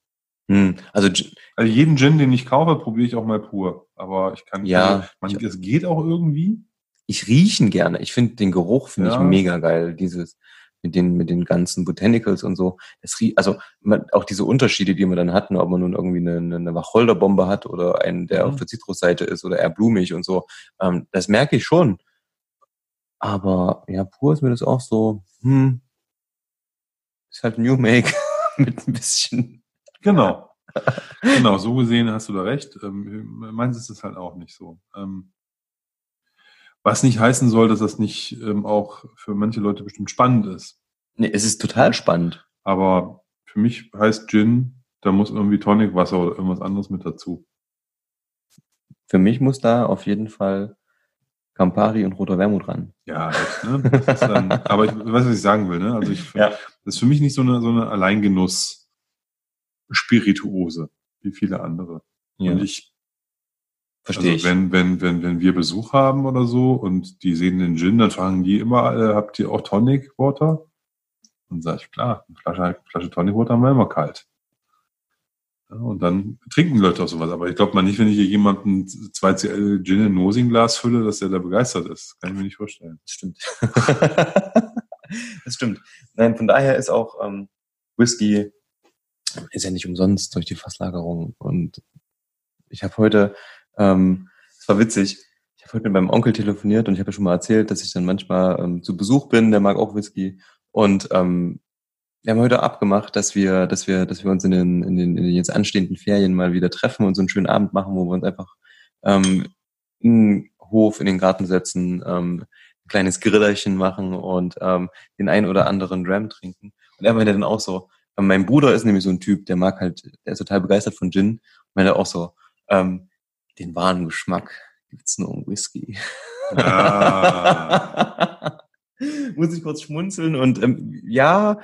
Hm, also, also jeden Gin, den ich kaufe, probiere ich auch mal pur. Aber ich kann, ja, also, man, es geht auch irgendwie. Ich riechen gerne. Ich finde den Geruch finde ja. ich mega geil. Dieses mit den mit den ganzen Botanicals und so. Das riecht, also man, auch diese Unterschiede, die man dann hat, ne, ob man nun irgendwie eine, eine Wacholderbombe hat oder einen, der mhm. auf der Zitrusseite ist oder eher blumig und so. Ähm, das merke ich schon. Aber ja, pur ist mir das auch so. Hm, ist halt New Make mit ein bisschen Genau. genau, so gesehen hast du da recht. Ähm, meins ist es halt auch nicht so. Ähm, was nicht heißen soll, dass das nicht ähm, auch für manche Leute bestimmt spannend ist. Nee, es ist total spannend. Aber für mich heißt Gin, da muss irgendwie Tonicwasser oder irgendwas anderes mit dazu. Für mich muss da auf jeden Fall Campari und roter Wermut ran. Ja, echt, ne? Dann, aber ich weiß, was ich sagen will, ne? Also ich, ja. das ist für mich nicht so eine, so eine Alleingenuss. Spirituose, wie viele andere. Ja. Und ich Verstehe also ich. Wenn, wenn, wenn, wenn wir Besuch haben oder so und die sehen den Gin, dann fragen die immer, äh, habt ihr auch Tonic Water? Und sage ich, klar, eine Flasche, eine Flasche Tonic Water haben wir immer kalt. Und dann trinken Leute auch sowas. Aber ich glaube mal nicht, wenn ich hier jemanden 2CL Gin in Nosing-Glas fülle, dass der da begeistert ist. Kann ich mir nicht vorstellen. Das stimmt. das stimmt. Nein, von daher ist auch ähm, Whisky ist ja nicht umsonst durch die Fasslagerung. Und ich habe heute, ähm, es war witzig, ich habe heute mit meinem Onkel telefoniert und ich habe ja schon mal erzählt, dass ich dann manchmal ähm, zu Besuch bin, der mag auch Whisky. Und ähm, wir haben heute abgemacht, dass wir, dass wir, dass wir uns in den, in den, in den jetzt anstehenden Ferien mal wieder treffen und so einen schönen Abend machen, wo wir uns einfach ähm, in den Hof, in den Garten setzen, ähm, ein kleines Grillerchen machen und ähm, den einen oder anderen Ram trinken. Und er meinte dann auch so, mein Bruder ist nämlich so ein Typ, der mag halt, der ist total begeistert von Gin. Meine auch so, ähm, den wahren Geschmack gibt's nur im Whisky. Ah. Muss ich kurz schmunzeln und ähm, ja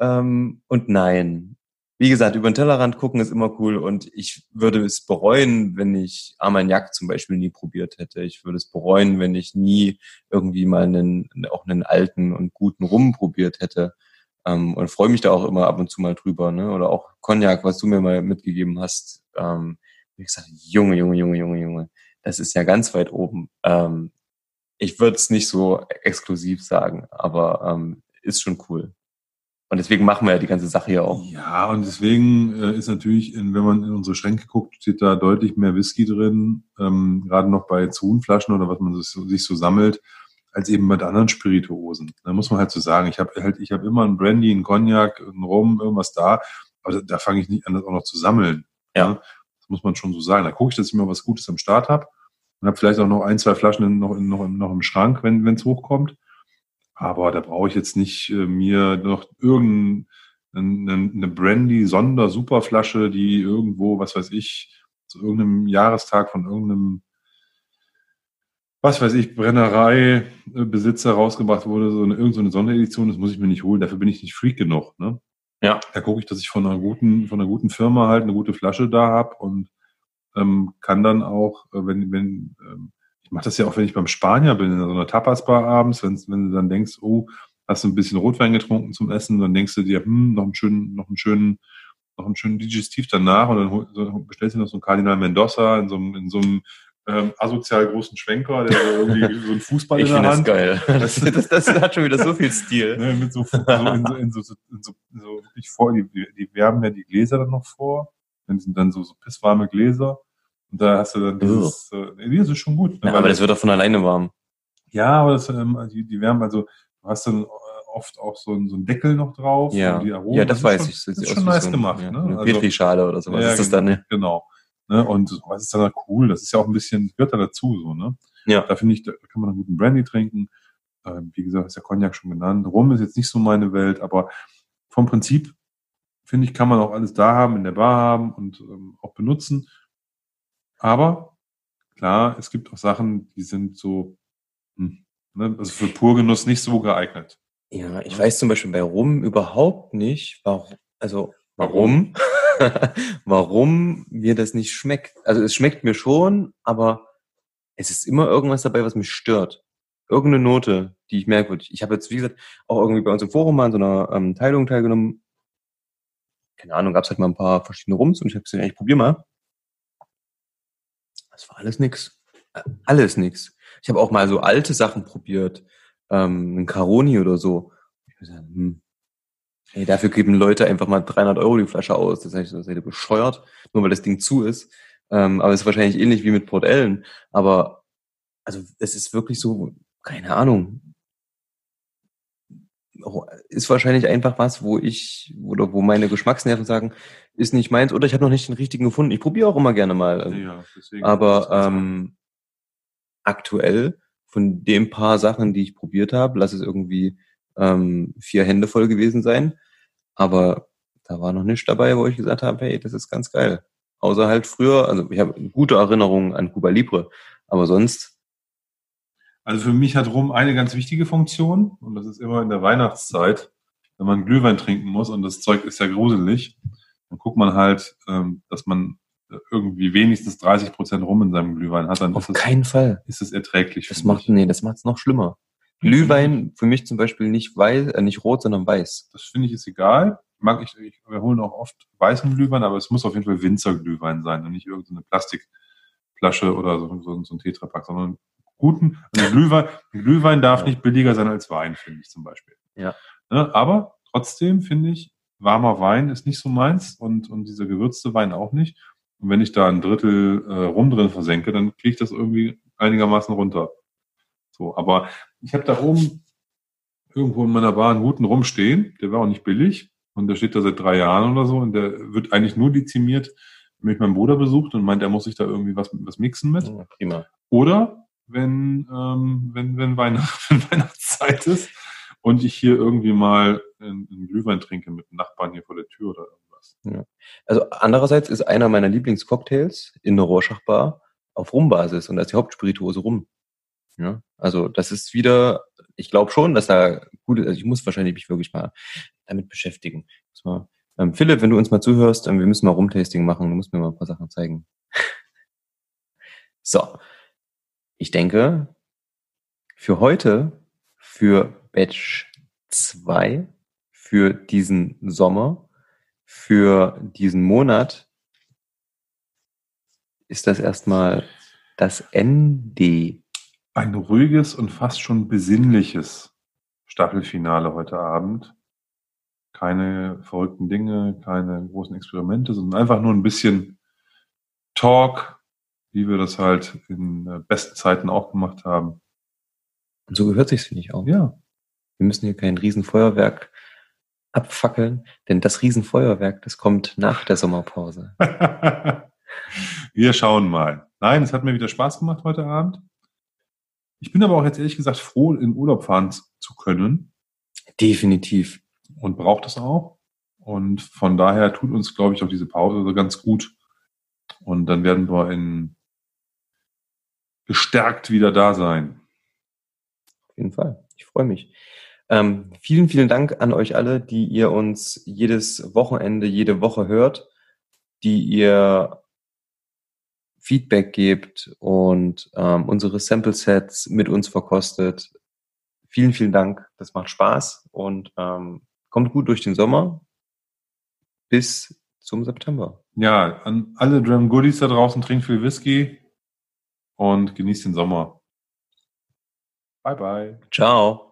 ähm, und nein. Wie gesagt, über den Tellerrand gucken ist immer cool und ich würde es bereuen, wenn ich Armagnac zum Beispiel nie probiert hätte. Ich würde es bereuen, wenn ich nie irgendwie mal einen, auch einen alten und guten Rum probiert hätte. Ähm, und freue mich da auch immer ab und zu mal drüber. Ne? Oder auch Cognac, was du mir mal mitgegeben hast. Ähm, ich gesagt, Junge, Junge, Junge, Junge, Junge, das ist ja ganz weit oben. Ähm, ich würde es nicht so exklusiv sagen, aber ähm, ist schon cool. Und deswegen machen wir ja die ganze Sache hier auch. Ja, und deswegen äh, ist natürlich, in, wenn man in unsere Schränke guckt, steht da deutlich mehr Whisky drin, ähm, gerade noch bei Zunflaschen oder was man so, sich so sammelt als eben mit anderen Spirituosen. Da muss man halt so sagen, ich habe halt, ich habe immer einen Brandy, einen Cognac, einen Rum, irgendwas da, aber da, da fange ich nicht an, das auch noch zu sammeln. Ja. Das muss man schon so sagen. Da gucke ich, dass ich mal was Gutes am Start habe und habe vielleicht auch noch ein, zwei Flaschen noch, noch, noch im Schrank, wenn es hochkommt. Aber da brauche ich jetzt nicht äh, mir noch irgendeine eine Brandy-Sonder-Superflasche, die irgendwo, was weiß ich, zu irgendeinem Jahrestag von irgendeinem was weiß ich, Brennerei, äh, Besitzer rausgebracht wurde, so eine, irgendeine Sonderedition, das muss ich mir nicht holen, dafür bin ich nicht Freak genug. Ne? Ja. Da gucke ich, dass ich von einer guten, von einer guten Firma halt eine gute Flasche da hab und ähm, kann dann auch, äh, wenn, wenn, ähm, ich mache das ja auch, wenn ich beim Spanier bin, in so einer Tapas-Bar abends, wenn, wenn du dann denkst, oh, hast du ein bisschen Rotwein getrunken zum Essen, dann denkst du dir, hm, noch einen schönen, noch einen schönen, noch einen schönen Digestiv danach und dann bestellst du noch so einen Kardinal Mendoza in so einem, in so einem ähm, asozial großen Schwenker, der so irgendwie so ein Fußball ich in der Hand. das geil. Das, das, das, hat schon wieder so viel Stil. Ne, mit so, so, in so, in so, so, in so, so wirklich vor, die, die wärmen ja die Gläser dann noch vor. Dann sind dann so, so pisswarme Gläser. Und da hast du dann dieses, äh, nee, das ist schon gut. Ne, ja, aber das wird doch von alleine warm. Ja, aber das, ähm, die, die wärmen, also du hast dann oft auch so, ein, so einen Deckel noch drauf. Ja, die Aromen, ja das, das weiß schon, ich. Das ist schon nice so ein, gemacht. Ja, ne? Eine also, Petrischale oder sowas ja, ist das dann, ne? Genau. Ne? Und was ist dann cool? Das ist ja auch ein bisschen, gehört da dazu, so, ne? Ja. Da finde ich, da kann man einen guten Brandy trinken. Ähm, wie gesagt, ist der Cognac schon genannt. Rum ist jetzt nicht so meine Welt, aber vom Prinzip, finde ich, kann man auch alles da haben, in der Bar haben und ähm, auch benutzen. Aber klar, es gibt auch Sachen, die sind so, hm, ne? also für Purgenuss nicht so geeignet. Ja, ich weiß zum Beispiel bei Rum überhaupt nicht, warum, also warum, warum mir das nicht schmeckt. Also es schmeckt mir schon, aber es ist immer irgendwas dabei, was mich stört. Irgendeine Note, die ich merkwürdig. Ich habe jetzt, wie gesagt, auch irgendwie bei uns im Forum mal an so einer ähm, Teilung teilgenommen. Keine Ahnung, gab es halt mal ein paar verschiedene Rums und ich habe gesagt, ich probier mal. Das war alles nix. Alles nix. Ich habe auch mal so alte Sachen probiert ähm, ein Caroni oder so. Ich gesagt, hm, ey, dafür geben Leute einfach mal 300 Euro die Flasche aus. Das heißt, das seid bescheuert, nur weil das Ding zu ist. Ähm, aber es ist wahrscheinlich ähnlich wie mit Port Ellen. Aber also es ist wirklich so, keine Ahnung. Ist wahrscheinlich einfach was, wo ich oder wo meine Geschmacksnerven sagen, ist nicht meins oder ich habe noch nicht den richtigen gefunden. Ich probiere auch immer gerne mal. Ja, deswegen aber ähm, aktuell von dem paar Sachen, die ich probiert habe, lass es irgendwie ähm, vier Hände voll gewesen sein. Aber da war noch nichts dabei, wo ich gesagt habe, hey, das ist ganz geil. Außer halt früher, also ich habe gute Erinnerungen an Cuba Libre, aber sonst. Also für mich hat Rum eine ganz wichtige Funktion und das ist immer in der Weihnachtszeit, wenn man Glühwein trinken muss und das Zeug ist ja gruselig, dann guckt man halt, ähm, dass man irgendwie wenigstens 30 Prozent rum in seinem Glühwein hat, dann Auf ist keinen es, Fall. ist es erträglich. Das macht, nee, das macht es noch schlimmer. Glühwein für mich zum Beispiel nicht weiß, äh, nicht rot, sondern weiß. Das finde ich ist egal. Mag ich, ich, wir holen auch oft weißen Glühwein, aber es muss auf jeden Fall Winzerglühwein sein und nicht irgendeine Plastikflasche oder so, so, so ein Tetrapack, sondern guten, also Glühwein, Glühwein darf ja. nicht billiger sein als Wein, finde ich zum Beispiel. Ja. Ne, aber trotzdem finde ich, warmer Wein ist nicht so meins und, und dieser gewürzte Wein auch nicht. Und wenn ich da ein Drittel äh, rum drin versenke, dann kriege ich das irgendwie einigermaßen runter. So, aber ich habe da oben irgendwo in meiner Bar einen guten rumstehen, der war auch nicht billig und der steht da seit drei Jahren oder so und der wird eigentlich nur dezimiert, wenn mich mein Bruder besucht und meint, er muss sich da irgendwie was, was mixen mit. Ja, prima. Oder wenn, ähm, wenn, wenn, Weihnacht, wenn Weihnachtszeit ist und ich hier irgendwie mal einen, Glühwein trinke mit einem Nachbarn hier vor der Tür oder irgendwas. Ja. Also andererseits ist einer meiner Lieblingscocktails in der Rorschach-Bar auf Rumbasis und da ist die Hauptspirituose Rum. Ja, also das ist wieder, ich glaube schon, dass da gut ist. Also ich muss wahrscheinlich mich wirklich mal damit beschäftigen. Mal, ähm, Philipp, wenn du uns mal zuhörst, ähm, wir müssen mal Rumtasting machen, du musst mir mal ein paar Sachen zeigen. so, ich denke, für heute, für Batch 2, für diesen Sommer, für diesen Monat ist das erstmal das Ende. Ein ruhiges und fast schon besinnliches Staffelfinale heute Abend. Keine verrückten Dinge, keine großen Experimente, sondern einfach nur ein bisschen Talk, wie wir das halt in äh, besten Zeiten auch gemacht haben. Und so gehört sich's, finde ich auch. Ja. Wir müssen hier kein Riesenfeuerwerk abfackeln, denn das Riesenfeuerwerk, das kommt nach der Sommerpause. Wir schauen mal. Nein, es hat mir wieder Spaß gemacht heute Abend. Ich bin aber auch jetzt ehrlich gesagt froh, in Urlaub fahren zu können. Definitiv. Und braucht es auch. Und von daher tut uns, glaube ich, auch diese Pause so ganz gut. Und dann werden wir in gestärkt wieder da sein. Auf jeden Fall. Ich freue mich. Ähm, vielen, vielen Dank an euch alle, die ihr uns jedes Wochenende, jede Woche hört, die ihr Feedback gebt und ähm, unsere Sample Sets mit uns verkostet. Vielen, vielen Dank. Das macht Spaß und ähm, kommt gut durch den Sommer bis zum September. Ja, an alle Drum Goodies da draußen, trinkt viel Whisky und genießt den Sommer. Bye bye. Ciao.